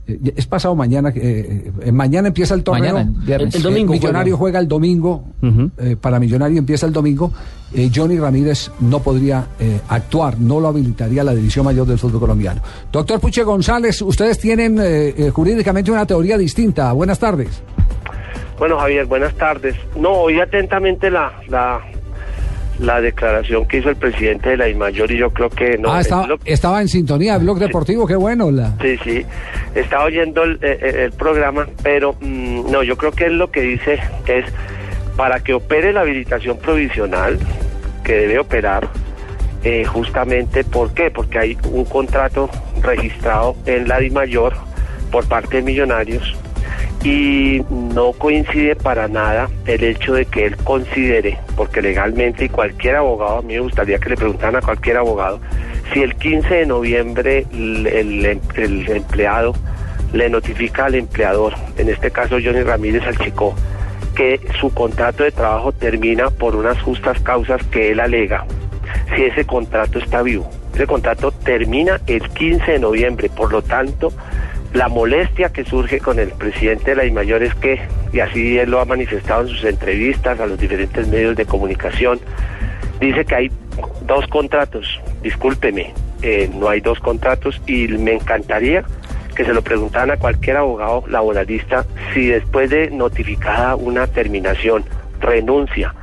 es pasado mañana, eh, eh, mañana empieza el torneo. Mañana, viernes. El- el domingo Eh, Millonario juega el domingo. eh, para Millonario empieza el domingo. eh, Johnny Ramírez no podría eh, actuar, no lo habilitaría la división mayor del fútbol colombiano. Doctor Puche González, ustedes tienen eh, eh, jurídicamente una teoría distinta. Buenas tardes. Bueno, Javier, buenas tardes. No, oí atentamente la, la, la declaración que hizo el presidente de la IMAYOR y yo creo que no. ah, es estaba, lo- estaba en sintonía, Blog Deportivo, qué bueno. La... Sí, sí, estaba oyendo el, eh, eh, el programa, pero mm, no, yo creo que él lo que dice es para que opere la habilitación provisional que debe operar, eh, justamente, ¿por qué? Porque hay un contrato registrado en la DIMAYOR por parte de Millonarios y no coincide para nada el hecho de que él considere, porque legalmente y cualquier abogado, a mí me gustaría que le preguntaran a cualquier abogado, si el 15 de noviembre em- el empleado le notifica al empleador, en este caso Johnny Ramírez al chico, que su contrato de trabajo termina por unas justas causas que él alega, si ese contrato está vivo. Ese contrato termina el 15 de noviembre, por lo tanto, la molestia que surge con el presidente de la IMAYOR es que, y así él lo ha manifestado en sus entrevistas a los diferentes medios de comunicación, dice que hay dos contratos, discúlpeme, eh, no hay dos contratos y me encantaría que se lo preguntaran a cualquier abogado laboralista si después de notificada una terminación, renuncia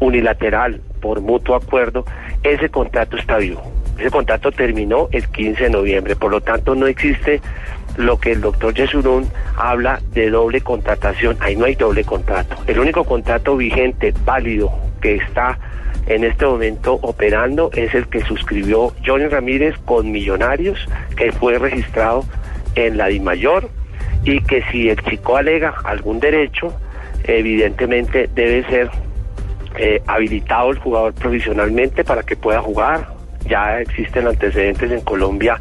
unilateral por mutuo acuerdo, ese contrato está vivo. Ese contrato terminó el 15 de noviembre, por lo tanto no existe lo que el doctor Yesurún habla de doble contratación. Ahí no hay doble contrato. El único contrato vigente, válido, que está en este momento operando es el que suscribió Johnny Ramírez con Millonarios, que fue registrado en la DIMAYOR y que si el chico alega algún derecho, evidentemente debe ser eh, habilitado el jugador provisionalmente para que pueda jugar. Ya existen antecedentes en Colombia,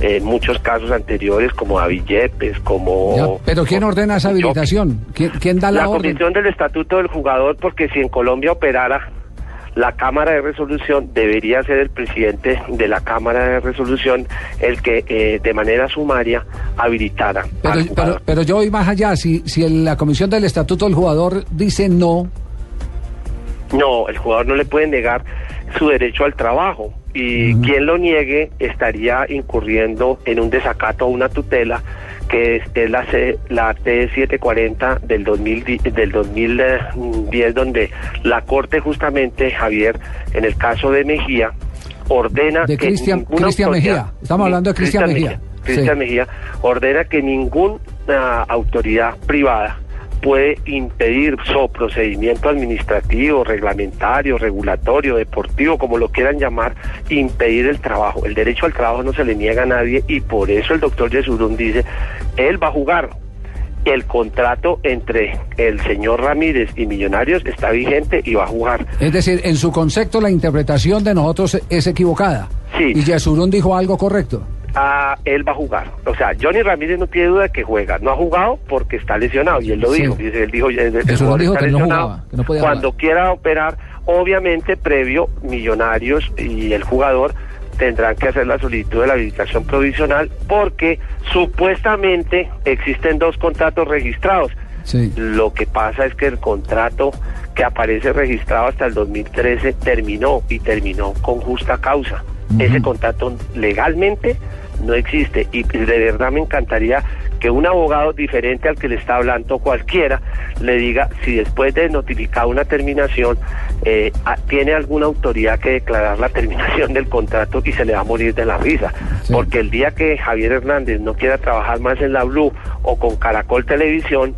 eh, muchos casos anteriores como David Yepes, como... Ya, pero ¿quién ordena esa habilitación? ¿Quién, quién da la, la orden? comisión del estatuto del jugador, porque si en Colombia operara la Cámara de Resolución, debería ser el presidente de la Cámara de Resolución el que eh, de manera sumaria habilitara. Pero, pero, pero yo voy más allá. Si, si el- la comisión del estatuto del jugador dice no, No, el jugador no le puede negar su derecho al trabajo y quien lo niegue estaría incurriendo en un desacato a una tutela que es, es la, C- la T740 del, 2000, di- del 2010 donde la Corte justamente, Javier, en el caso de Mejía, ordena de que Cristian Cristian Mejía. Estamos hablando de Cristian Mejía. Cristian Sí. Mejía ordena que ninguna autoridad privada puede impedir su procedimiento administrativo, reglamentario, regulatorio, deportivo, como lo quieran llamar, impedir el trabajo. El derecho al trabajo no se le niega a nadie y por eso el doctor Yesurún dice, él va a jugar. El contrato entre el señor Ramírez y Millonarios está vigente y va a jugar. Es decir, en su concepto la interpretación de nosotros es equivocada. Sí. Y Yesurún dijo algo correcto. Ah, él va a jugar. O sea, Johnny Ramírez no tiene duda de que juega. No ha jugado porque está lesionado y él lo Sí. dijo. Dice, él dijo, el, el Yesurún jugador dijo está que no jugaba, que no podía Cuando quiera operar, obviamente previo Millonarios y el jugador tendrán que hacer la solicitud de la habilitación provisional porque supuestamente existen dos contratos registrados. Sí. Lo que pasa es que el contrato que aparece registrado hasta el 2013 terminó y terminó con justa causa. Ese contrato legalmente no existe y de verdad me encantaría que un abogado diferente al que le está hablando cualquiera le diga si después de notificar una terminación eh, tiene alguna autoridad que declarar la terminación del contrato y se le va a morir de la risa. Porque el día que Javier Hernández no quiera trabajar más en la Blue o con Caracol Televisión,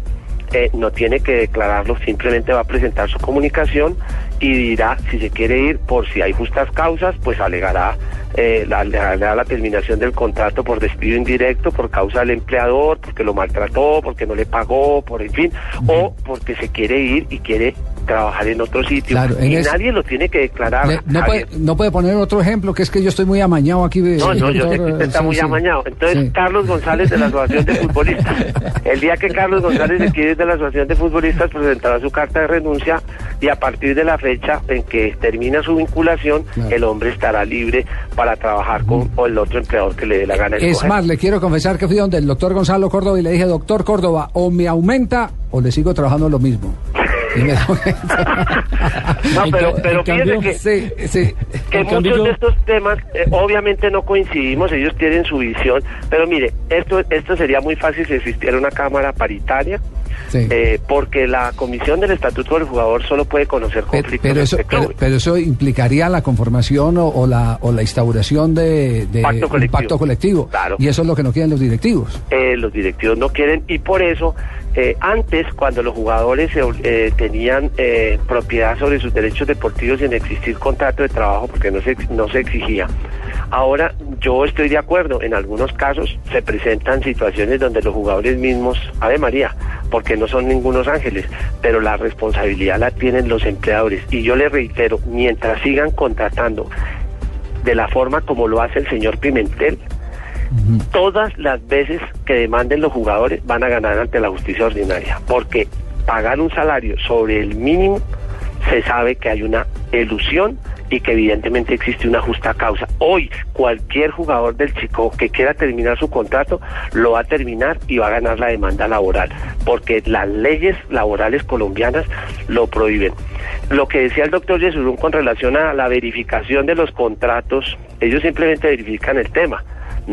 eh, no tiene que declararlo, simplemente va a presentar su comunicación y dirá si se quiere ir por si hay justas causas, pues alegará eh, la, alegará la terminación del contrato por despido indirecto, por causa del empleador, porque lo maltrató, porque no le pagó, por en fin, o porque se quiere ir y quiere trabajar en otro sitio. Claro, en y nadie lo tiene que declarar. Le- no, puede, no puede poner otro ejemplo, que es que yo estoy muy amañado aquí. eh, No, no, yo sé que doctor, usted está sí, muy sí. amañado. Entonces, Sí. Carlos González de la Asociación de Futbolistas. El día que Carlos González de la Asociación de Futbolistas, presentará su carta de renuncia y a partir de la fecha en que termina su vinculación, el hombre estará libre para trabajar con o el otro empleador que le dé la gana. Es más, le quiero confesar que fui donde el doctor Gonzalo Córdoba y le dije, doctor Córdoba, o me aumenta o le sigo trabajando lo mismo. Y me- No, pero, pero que, Sí, sí. que En muchos yo- de estos temas eh, obviamente no coincidimos, ellos tienen su visión, pero mire, esto, esto sería muy fácil si existiera una cámara paritaria Sí. Eh, porque la comisión del estatuto del jugador solo puede conocer conflictos Pero eso, pero, eso implicaría la conformación o, o la, o la instauración de, de Pacto un colectivo. pacto colectivo. Claro. Y eso es lo que no quieren los directivos. Eh, los directivos no quieren y por eso eh, antes cuando los jugadores eh, tenían eh, propiedad sobre sus derechos deportivos sin existir contrato de trabajo porque no se, no se exigía. Ahora yo estoy de acuerdo, en algunos casos se presentan situaciones donde los jugadores mismos, Ave María, porque no son ningunos ángeles, pero la responsabilidad la tienen los empleadores. Y yo les reitero, mientras sigan contratando de la forma como lo hace el señor Pimentel, todas las veces que demanden los jugadores van a ganar ante la justicia ordinaria, porque pagar un salario sobre el mínimo se sabe que hay una elusión y que evidentemente existe una justa causa. Hoy cualquier jugador del Chico que quiera terminar su contrato lo va a terminar y va a ganar la demanda laboral, porque las leyes laborales colombianas lo prohíben. Lo que decía el doctor Yesurún con relación a la verificación de los contratos, ellos simplemente verifican el tema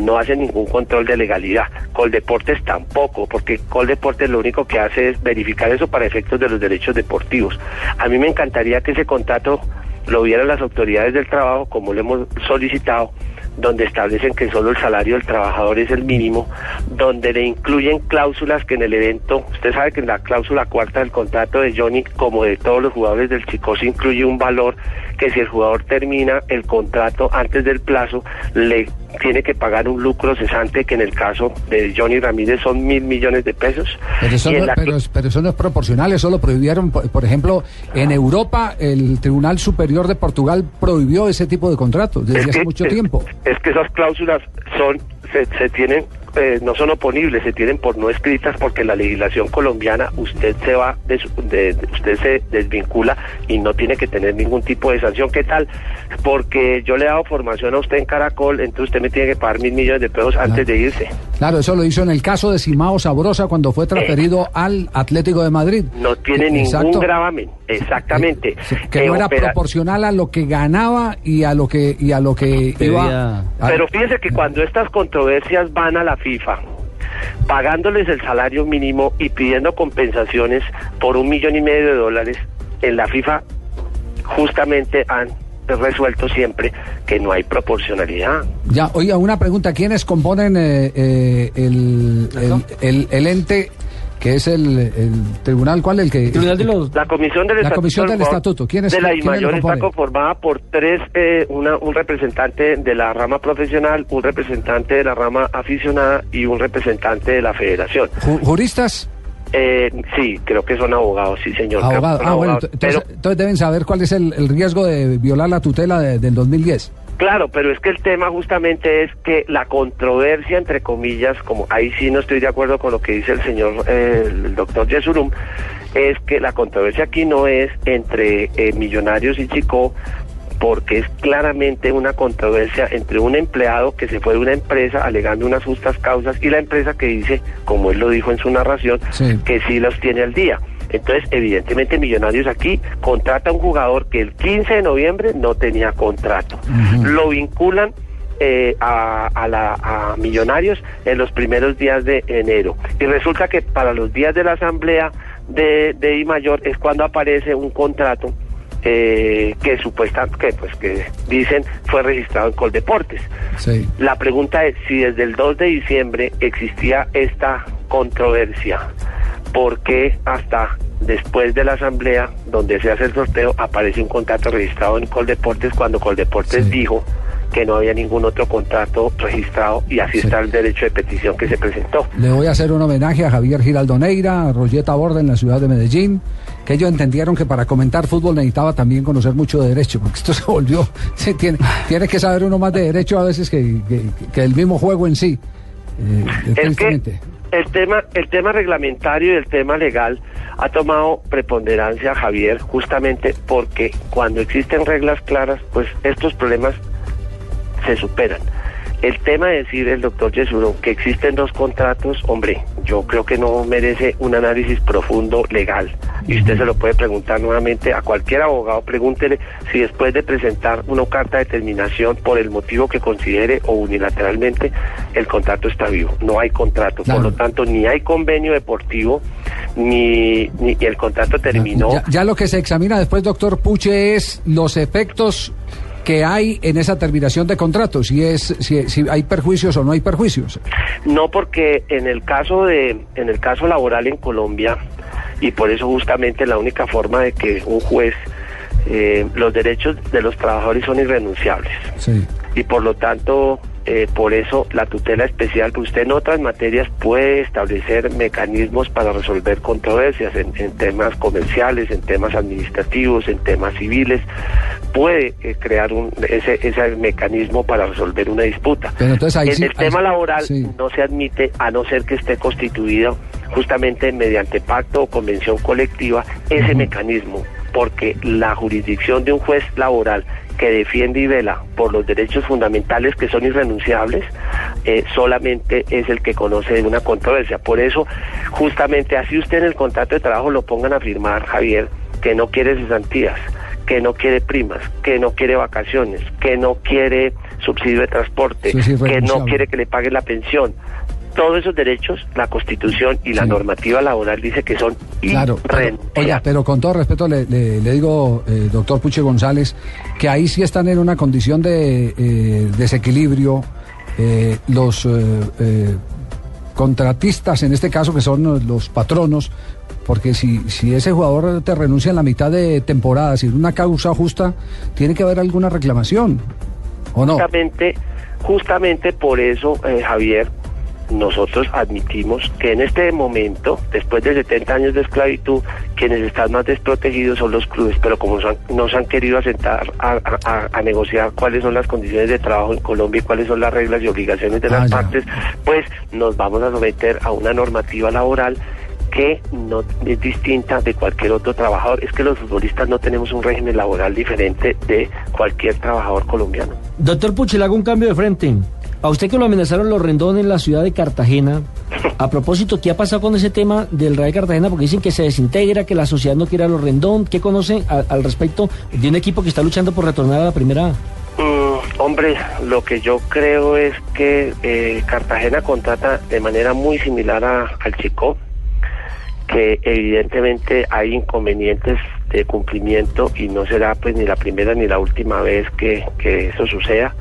no hacen ningún control de legalidad. Coldeportes tampoco, porque Coldeportes lo único que hace es verificar eso para efectos de los derechos deportivos. A mí me encantaría que ese contrato lo vieran las autoridades del trabajo, como lo hemos solicitado, donde establecen que solo el salario del trabajador es el mínimo, donde le incluyen cláusulas que en el evento, usted sabe que en la cláusula cuarta del contrato de Johnny, como de todos los jugadores del Chico, se incluye un valor que si el jugador termina el contrato antes del plazo, le tiene que pagar un lucro cesante que en el caso de Johnny Ramírez son mil millones de pesos. Pero eso, no, la- pero, pero eso no es proporcional, eso lo prohibieron. Por, por ejemplo, en Europa, el Tribunal Superior de Portugal prohibió ese tipo de contratos desde Es hace que- mucho es- tiempo. Es que esas cláusulas son se, se tienen eh, no son oponibles, se tienen por no escritas porque la legislación colombiana usted se va de, usted se desvincula y no tiene que tener ningún tipo de sanción. ¿Qué tal? Porque yo le he dado formación a usted en Caracol, entonces usted me tiene que pagar mil millones de pesos antes de irse. Claro, eso lo hizo en el caso de Simao Sabrosa cuando fue transferido al Atlético de Madrid. No tiene Eh, ningún exacto. gravamen, exactamente. Que Eh, no era opera- proporcional a lo que ganaba y a lo que y a lo que iba. a- Pero fíjese que cuando estas controversias van a la FIFA, pagándoles el salario mínimo y pidiendo compensaciones por un millón y medio de dólares, en la FIFA justamente han resuelto siempre que no hay proporcionalidad. Ya, oiga, una pregunta. ¿Quiénes componen eh, eh, el, el, el- el ente que es el, el tribunal? ¿Cuál? El que. La comisión del La estatuto, comisión del estatuto. ¿Quiénes- de la quiénes lo IMAYOR está conformada por tres, eh, una- un representante de la rama profesional, un representante de la rama aficionada y un representante de la federación. Ju- ¿Juristas? Eh, sí, creo que son abogados, sí, señor. Abogados. son Ah, bueno, entonces, entonces deben saber cuál es el, el riesgo de violar la tutela de- del 2010. Claro, pero es que el tema justamente es que la controversia, entre comillas, como ahí sí no estoy de acuerdo con lo que dice el señor, eh, el doctor Yesurum, es que la controversia aquí no es entre eh, Millonarios y Chico, porque es claramente una controversia entre un empleado que se fue de una empresa alegando unas justas causas y la empresa que dice, como él lo dijo en su narración, Sí. que sí los tiene al día. Entonces, evidentemente, Millonarios aquí contrata a un jugador que el 15 de noviembre no tenía contrato. Lo vinculan eh, a, a la, a Millonarios en los primeros días de enero. Y resulta que para los días de la asamblea de, de I Mayor es cuando aparece un contrato eh, que supuestamente, que, pues, que dicen fue registrado en Coldeportes. Sí. La pregunta es si desde el 2 de diciembre existía esta controversia, ¿por qué hasta después de la asamblea donde se hace el sorteo aparece un contrato registrado en Coldeportes cuando Coldeportes dijo que no había ningún otro contrato registrado y así está el derecho de petición que se presentó. Le voy a hacer un homenaje a Javier Giraldoneira, a Rolleta Borda en la ciudad de Medellín, que ellos entendieron que para comentar fútbol necesitaba también conocer mucho de derecho, porque esto se volvió, se tiene, tiene que saber uno más de derecho a veces que, que- que el mismo juego en sí. Eh, Es que tristemente. el tema, el tema reglamentario y el tema legal ha tomado preponderancia, Javier, justamente porque cuando existen reglas claras, pues estos problemas se superan. El tema de decir el doctor Yesuro que existen dos contratos, hombre, yo creo que no merece un análisis profundo legal. Y usted se lo puede preguntar nuevamente a cualquier abogado, pregúntele si después de presentar una carta de terminación por el motivo que considere o unilateralmente el contrato está vivo. No hay contrato, por lo tanto ni hay convenio deportivo ni, ni el contrato terminó. Ya, ya lo que se examina después, doctor Puche, es los efectos que hay en esa terminación de contrato, si es si, si hay perjuicios o no hay perjuicios. No, porque en el caso de en el caso laboral en Colombia y por eso justamente la única forma de que un juez eh, los derechos de los trabajadores son irrenunciables Sí. y por lo tanto eh, por eso la tutela especial, que usted en otras materias puede establecer mecanismos para resolver controversias en, en temas comerciales, en temas administrativos, en temas civiles, puede eh, crear un, ese, ese mecanismo para resolver una disputa. Pero entonces ahí en sí- el ahí tema sí- laboral sí. no se admite a no ser que esté constituido justamente mediante pacto o convención colectiva ese mecanismo, porque la jurisdicción de un juez laboral que defiende y vela por los derechos fundamentales que son irrenunciables, eh, solamente es el que conoce de una controversia. Por eso, justamente así usted en el contrato de trabajo lo pongan a firmar, Javier, que no quiere cesantías, que no quiere primas, que no quiere vacaciones, que no quiere subsidio de transporte, que no quiere que le paguen la pensión. Todos esos derechos, la Constitución y la normativa laboral dice que son Claro, pero, oiga, pero con todo respeto le, le- le digo, eh, doctor Puche González, que ahí sí están en una condición de eh, desequilibrio eh, los eh, eh, contratistas, en este caso que son los patronos, porque si, si ese jugador te renuncia en la mitad de temporada sin una causa justa, tiene que haber alguna reclamación, ¿o no? Justamente, justamente por eso, eh, Javier, nosotros admitimos que en este momento, después de 70 años de esclavitud, quienes están más desprotegidos son los clubes, pero como son- no se han querido asentar a, a- a- a negociar cuáles son las condiciones de trabajo en Colombia y cuáles son las reglas y obligaciones de Ah, las ya. partes, pues nos vamos a someter a una normativa laboral que no es distinta de cualquier otro trabajador. Es que los futbolistas no tenemos un régimen laboral diferente de cualquier trabajador colombiano. Doctor hago un cambio de frente. A usted que lo amenazaron los rendones en la ciudad de Cartagena, a propósito, ¿qué ha pasado con ese tema del Real Cartagena? Porque dicen que se desintegra, que la sociedad no quiere a los rendón. ¿Qué conoce al respecto de un equipo que está luchando por retornar a la primera? Mm, hombre, lo que yo creo es que eh, Cartagena contrata de manera muy similar a- al Chico, que evidentemente hay inconvenientes de cumplimiento y no será pues ni la primera ni la última vez que, que eso suceda.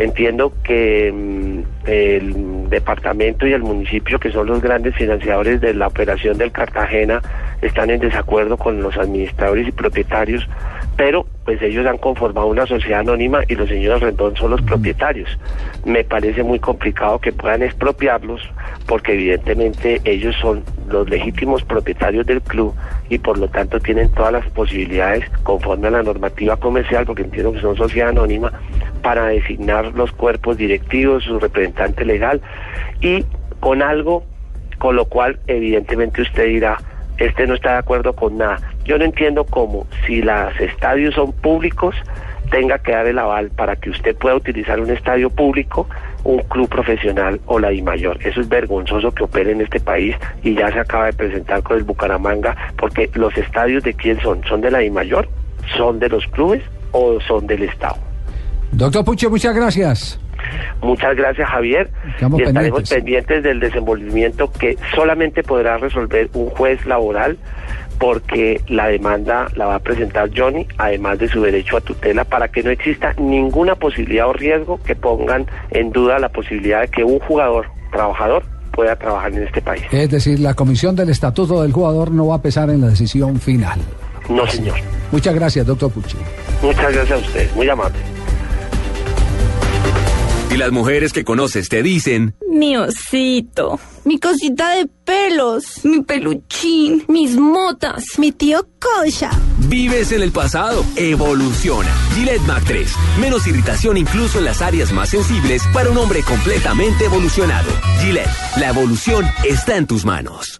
Entiendo que mm, el departamento y el municipio, que son los grandes financiadores de la operación del Cartagena, están en desacuerdo con los administradores y propietarios, pero pues ellos han conformado una sociedad anónima y los señores Rendón son los propietarios. Me parece muy complicado que puedan expropiarlos porque evidentemente ellos son los legítimos propietarios del club y por lo tanto tienen todas las posibilidades conforme a la normativa comercial, porque entiendo que son sociedad anónima, para designar los cuerpos directivos, su representante legal y con algo con lo cual evidentemente usted dirá, este no está de acuerdo con nada. Yo no entiendo cómo, si los estadios son públicos, tenga que dar el aval para que usted pueda utilizar un estadio público, un club profesional o la I mayor. Eso es vergonzoso que opere en este país y ya se acaba de presentar con el Bucaramanga, porque los estadios de quién son, son de la I mayor, son de los clubes o son del Estado. Doctor Puche, muchas gracias. Muchas gracias, Javier. Quedamos y estaremos pendientes. pendientes del desenvolvimiento que solamente podrá resolver un juez laboral porque la demanda la va a presentar Johnny, además de su derecho a tutela, para que no exista ninguna posibilidad o riesgo que pongan en duda la posibilidad de que un jugador, trabajador, pueda trabajar en este país. Es decir, la comisión del estatuto del jugador no va a pesar en la decisión final. No, señor. Muchas gracias, doctor Puche. Muchas gracias a usted, muy amable. Y las mujeres que conoces te dicen, Mi osito, mi cosita de pelos, mi peluchín, mis motas, mi tío Kosha. vives en el pasado, evoluciona. Gillette Mac 3, menos irritación incluso en las áreas más sensibles para un hombre completamente evolucionado. Gillette, la evolución está en tus manos.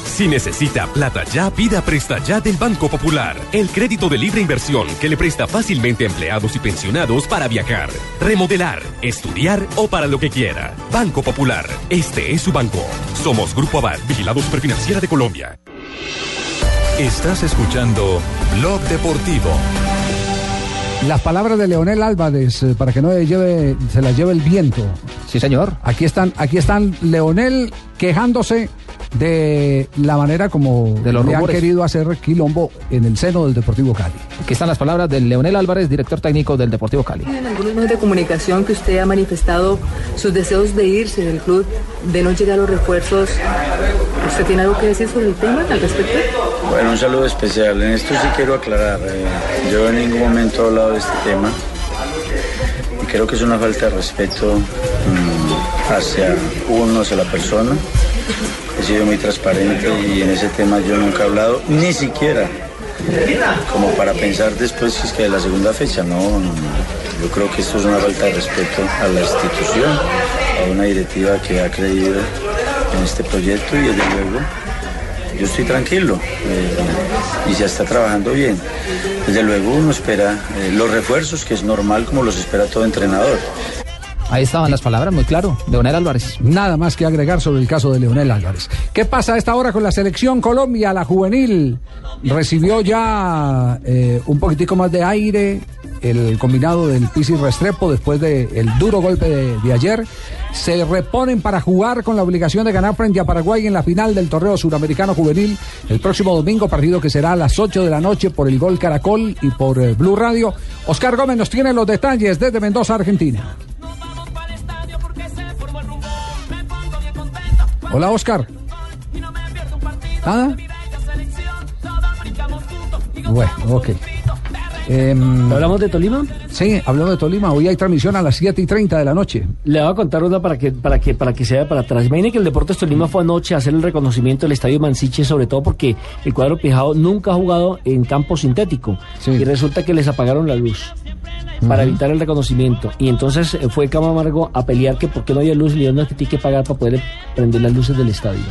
Si necesita plata ya, pida Presta Ya del Banco Popular. El crédito de libre inversión que le presta fácilmente a empleados y pensionados para viajar, remodelar, estudiar o para lo que quiera. Banco Popular. Este es su banco. Somos Grupo Aval, Vigilado Superfinanciera de Colombia. Estás escuchando Blog Deportivo. Las palabras de Leonel Álvarez, eh, para que no le lleve, se las lleve el viento. Sí, señor. Aquí están, aquí están Leonel quejándose de la manera como De los le han querido hacer quilombo en el seno del Deportivo Cali. Aquí están las palabras de Leonel Álvarez, director técnico del Deportivo Cali. En algunos medios de comunicación que usted ha manifestado sus deseos de irse del club, de no llegar a los refuerzos. ¿Usted tiene algo que decir sobre el tema al respecto? Bueno, un saludo especial. En esto sí quiero aclarar. eh, yo en ningún momento he hablado de este tema. Y creo que es una falta de respeto mm, hacia uno, hacia la persona. He sido muy transparente y en ese tema yo nunca he hablado, ni siquiera como para pensar después si es que de la segunda fecha. No, no, no. yo creo que esto es una falta de respeto a la institución, a una directiva que ha creído en este proyecto y desde luego yo estoy tranquilo eh, y se está trabajando bien. Desde luego uno espera eh, los refuerzos, que es normal como los espera todo entrenador. Ahí estaban las palabras, muy claro. Leonel Álvarez. Nada más que agregar sobre el caso de Leonel Álvarez. ¿Qué pasa a esta hora con la selección Colombia? La juvenil recibió ya eh, un poquitico más de aire el combinado del Pisi Restrepo después del duro golpe de, ayer. Se reponen para jugar con la obligación de ganar frente a Paraguay en la final del torneo suramericano juvenil el próximo domingo, partido que será a las 8 de la noche por el Gol Caracol y por eh, Blue Radio. Oscar Gómez nos tiene los detalles desde Mendoza, Argentina. Hola, Oscar. ¿Nada? Bueno, ok. Em, ¿Hablamos de Tolima? Sí, hablamos de Tolima. Hoy hay transmisión a las 7 y 30 de la noche. Le voy a contar una para que, para que, para que se vea para atrás. Imagine que el Deportes Tolima fue anoche a hacer el reconocimiento del Estadio Mansiche, sobre todo porque el cuadro Pijao nunca ha jugado en campo sintético. Y resulta que les apagaron la luz para evitar el reconocimiento. Y entonces eh, fue Camamargo a pelear que por qué no había luz, y le "No, que tiene que pagar para poder prender las luces del estadio.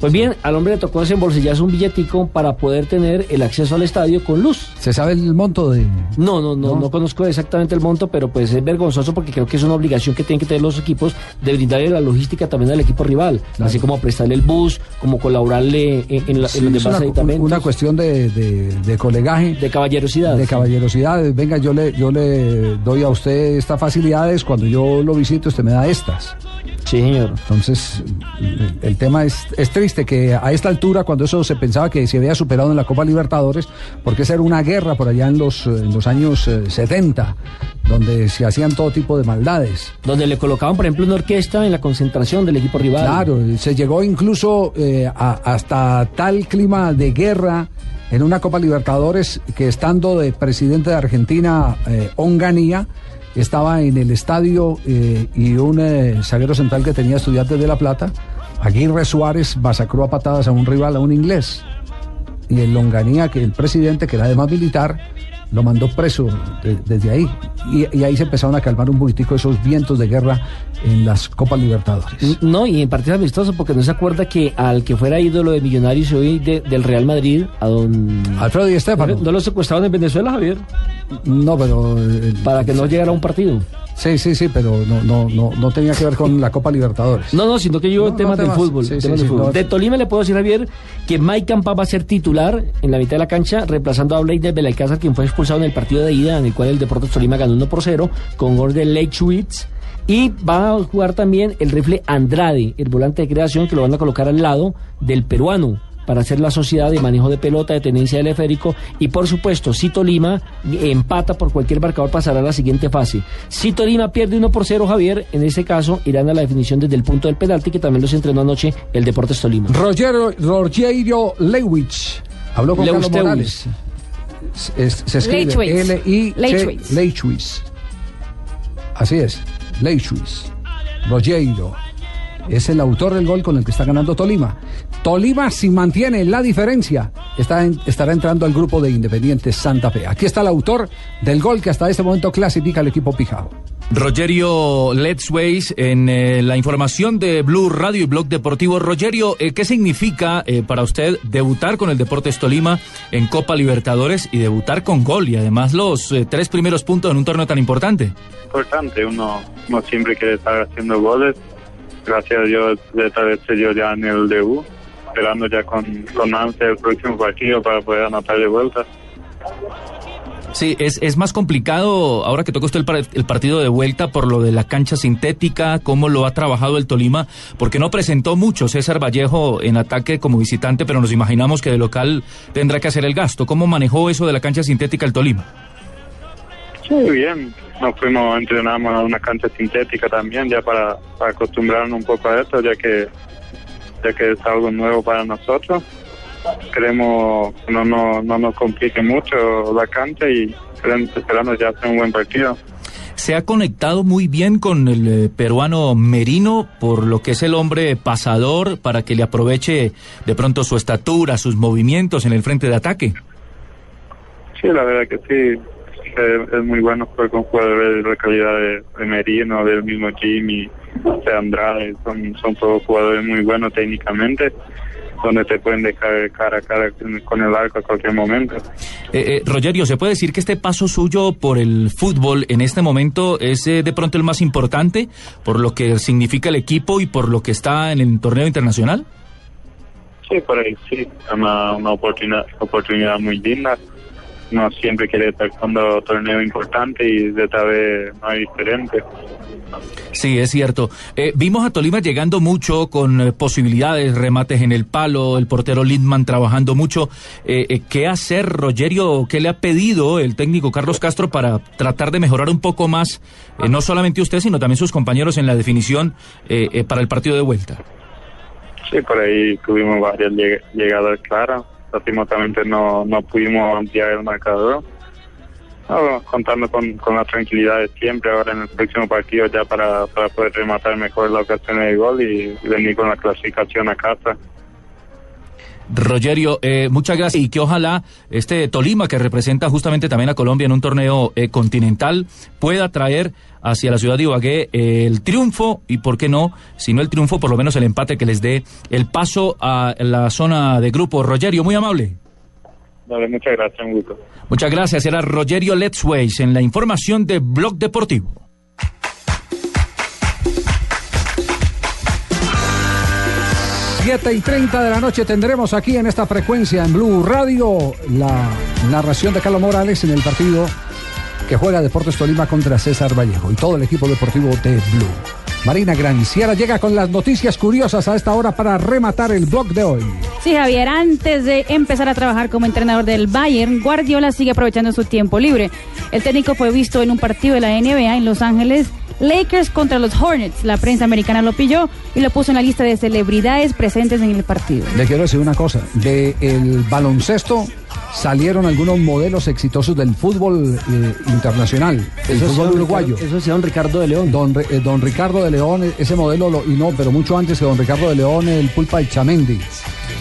Pues bien, al hombre le tocó desembolsillarse un billetico para poder tener el acceso al estadio con luz. ¿Se sabe el monto de...? No, no, no, no, conozco exactamente el monto, pero pues es vergonzoso porque creo que es una obligación que tienen que tener los equipos de brindarle la logística también al equipo rival, así como prestarle el bus, como colaborarle en, en la- en Sí, los es demás una, aditamentos. una cuestión de, de- de colegaje. De caballerosidad. De caballerosidad. Venga, yo le, yo le doy a usted estas facilidades. Cuando yo lo visito, usted me da estas. Sí, señor. Entonces, el, el tema es, es triste que a esta altura, cuando eso se pensaba que se había superado en la Copa Libertadores, porque esa era una guerra por allá en los, eh, en los años eh, 70, donde se hacían todo tipo de maldades. Donde le colocaban, por ejemplo, una orquesta en la concentración del equipo rival. Claro, se llegó incluso eh, a- hasta tal clima de guerra en una Copa Libertadores que estando de presidente de Argentina, eh, Onganía, estaba en el estadio eh, y un eh, zaguero central que tenía estudiantes de La Plata, Aguirre Suárez, masacró a patadas a un rival, a un inglés. Y el Longanía, que el presidente, que era además militar, lo mandó preso de- desde ahí. Y, y ahí se empezaron a calmar un poquitico esos vientos de guerra en las Copas Libertadores. No, y en partido amistoso, porque no se acuerda que al que fuera ídolo de Millonarios hoy de- del Real Madrid, a don... Alfredo Di Stéfano. ¿No lo secuestraron en Venezuela, Javier? No, pero... eh, Para que no llegara a un partido. Sí, sí, sí, pero no, no, no, no tenía que ver con la Copa Libertadores. No, no, sino que yo No, temas no del temas- fútbol. sí, temas sí, del fútbol. De Tolima le puedo decir, Javier, que Mike Campa va a ser titular en la mitad de la cancha, reemplazando a Blader Belalcázar, quien fue expulsado en el partido de ida, en el cual el Deportes Tolima ganó 1 por 0, con gol de Leitschwitz. Y va a jugar también el rifle Andrade, el volante de creación, que lo van a colocar al lado del peruano para hacer la sociedad de manejo de pelota, de tenencia del esférico y por supuesto si Tolima empata por cualquier marcador pasará a la siguiente fase. Si Tolima pierde 1 por 0 Javier, en ese caso irán a la definición desde el punto del penalti que también los entrenó anoche el Deportes Tolima. Rogero, Rogerio Lewicz habló con Carlos. Morales. Es- se escribe. Leitwitz. Así es, Leitwitz. Rogeiro. Es el autor del gol con el que está ganando Tolima. Tolima si mantiene la diferencia está en- estará entrando al grupo de Independiente Santa Fe. Aquí está el autor del gol que hasta este momento clasifica al equipo Pijao. Rogerio Let's Ways en eh, la información de Blue Radio y Blog Deportivo. Rogerio, eh, ¿qué significa eh, para usted debutar con el Deportes Tolima en Copa Libertadores y debutar con gol y además los eh, tres primeros puntos en un torneo tan importante? importante, uno, uno siempre quiere estar haciendo goles. Gracias a Dios, esta vez se dio ya en el debut, esperando ya con, con ansia el próximo partido para poder anotar de vuelta. Sí, es, es más complicado ahora que toca usted el, el partido de vuelta por lo de la cancha sintética, cómo lo ha trabajado el Tolima, porque no presentó mucho César Vallejo en ataque como visitante, pero nos imaginamos que de local tendrá que hacer el gasto. ¿Cómo manejó eso de la cancha sintética el Tolima? Sí, bien. Nos fuimos, entrenamos a una cancha sintética también, ya para, para acostumbrarnos un poco a esto, ya que, ya que es algo nuevo para nosotros. Queremos que no, no, no nos complique mucho la cancha y esperamos, esperamos ya hacer un buen partido. Se ha conectado muy bien con el eh, peruano Merino, por lo que es el hombre pasador, para que le aproveche de pronto su estatura, sus movimientos en el frente de ataque. Sí, la verdad que sí. Es, es muy bueno jugar con jugadores de la calidad de, de Merino, del mismo Jimmy, de Andrade. Son, son todos jugadores muy buenos técnicamente, donde te pueden dejar cara a cara con- el arco a cualquier momento. Eh, eh, Rogerio, ¿se puede decir que este paso suyo por el fútbol en este momento es eh, de pronto el más importante por lo que significa el equipo y por lo que está en el torneo internacional? Sí, por ahí sí. Es una, una oportunidad, oportunidad muy linda. No siempre quiere estar jugando torneo importante y de esta vez no es diferente. Sí, es cierto. Eh, vimos a Tolima llegando mucho con eh, posibilidades, remates en el palo, el portero Lindman trabajando mucho. Eh, eh, ¿Qué hacer, Rogerio? ¿Qué le ha pedido el técnico Carlos Castro para tratar de mejorar un poco más, no solamente usted, sino también sus compañeros en la definición para el partido de vuelta? Sí, por ahí tuvimos varias lleg- llegadas claras. Lastimosamente no, no pudimos ampliar el marcador. No, contando con, con la tranquilidad de siempre ahora en el próximo partido ya para, para poder rematar mejor la ocasión de gol y venir con la clasificación a casa. Rogerio, eh, muchas gracias y que ojalá este Tolima, que representa justamente también a Colombia en un torneo eh, continental, pueda traer hacia la ciudad de Ibagué eh, el triunfo y, ¿por qué no? Si no el triunfo, por lo menos el empate que les dé el paso a la zona de grupo. Rogerio, muy amable. Dale, muchas gracias, un gusto. Muchas gracias. Era Rogerio Let's Ways en la información de Blog Deportivo. Siete y 30 de la noche tendremos aquí en esta frecuencia en Blue Radio la narración de Carlos Morales en el partido que juega Deportes Tolima contra César Vallejo y todo el equipo deportivo de Blue. Marina Granciera llega con las noticias curiosas a esta hora para rematar el blog de hoy. Sí, Javier, antes de empezar a trabajar como entrenador del Bayern, Guardiola sigue aprovechando su tiempo libre. El técnico fue visto en un partido de la NBA en Los Ángeles, Lakers contra los Hornets. La prensa americana lo pilló y lo puso en la lista de celebridades presentes en el partido. Le quiero decir una cosa, de el baloncesto salieron algunos modelos exitosos del fútbol eh, internacional, el Eso fútbol uruguayo. Ricardo- eso sí, don Ricardo de León. Don, eh, don Ricardo de León, eh, ese modelo, lo- y no, pero mucho antes que don Ricardo de León, el Pulpa de Chamendi,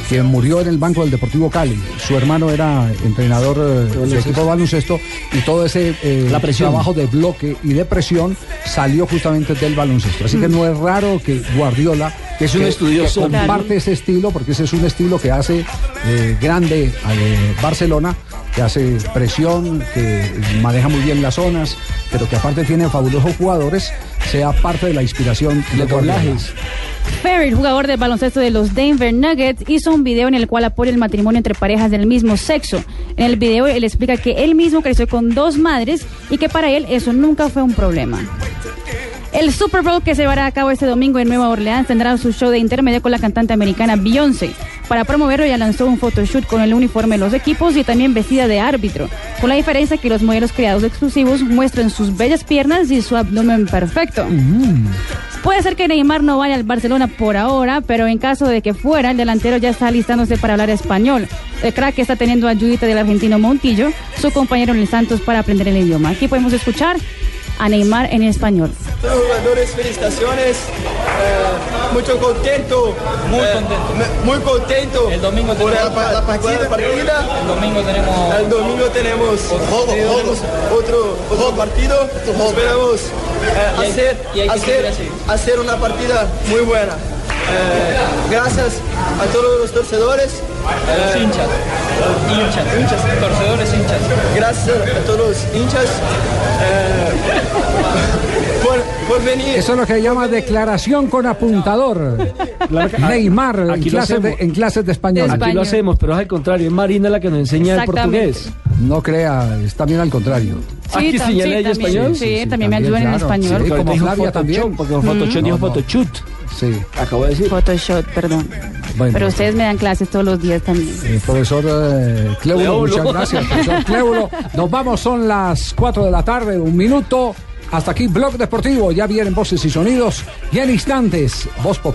que murió en el banco del Deportivo Cali. Su hermano era entrenador eh, del equipo de baloncesto y todo ese eh, La presión. trabajo de bloque y de presión salió justamente del baloncesto. Así que no es raro que Guardiola, Que es un estudioso. que comparte ese estilo, porque ese es un estilo que hace eh, grande a eh, Barcelona, que hace presión, que maneja muy bien las zonas, pero que aparte tiene fabulosos jugadores, sea parte de la inspiración de Guardiola. Ferry, jugador del baloncesto de los Denver Nuggets, hizo un video en el cual apoya el matrimonio entre parejas del mismo sexo. En el video él explica que él mismo creció con dos madres y que para él eso nunca fue un problema. El Super Bowl que se llevará a cabo este domingo en Nueva Orleans tendrá su show de intermedio con la cantante americana Beyoncé. Para promoverlo ya lanzó un photoshoot con el uniforme de los equipos y también vestida de árbitro, con la diferencia que los modelos creados exclusivos muestran sus bellas piernas y su abdomen perfecto. Puede ser que Neymar no vaya al Barcelona por ahora, pero en caso de que fuera, el delantero ya está alistándose para hablar español. El crack está teniendo ayudita del argentino Montillo, su compañero en el Santos, para aprender el idioma. Aquí podemos escuchar a Neymar en español. Todos los jugadores, felicitaciones. Eh, mucho contento. Muy contento. muy contento. El domingo por la, la partida, partida. El domingo tenemos. El domingo tenemos, tenemos otro, otro partido. Esperamos eh, hacer, hacer, hacer una partida muy buena. Eh, gracias a todos los torcedores. Los Eh, hinchas. Hinchas, hinchas, torcedores hinchas. Gracias a todos los hinchas eh, por, por venir. Eso es lo que se llama declaración con apuntador. Neymar en Aquí clases, de, en clases de español. Aquí lo hacemos, pero es al contrario. Es Marina la que nos enseña el portugués. No crea, es también al contrario. Aquí tam- señala ella también, español. Sí, también me ayudan en español. Sí, como Flavia también. Porque Photoshop Mm. dijo No, no. Photoshop. Sí. Acabo de decir. Photoshop, perdón. Bueno. Pero ustedes me dan clases todos los días también. Eh, profesor eh, Cléulo. muchas gracias, profesor Cléulo. Nos vamos, son las 4 de la tarde, un minuto. Hasta aquí, Blog Deportivo. Ya vienen voces y sonidos. Y en instantes, Voz two,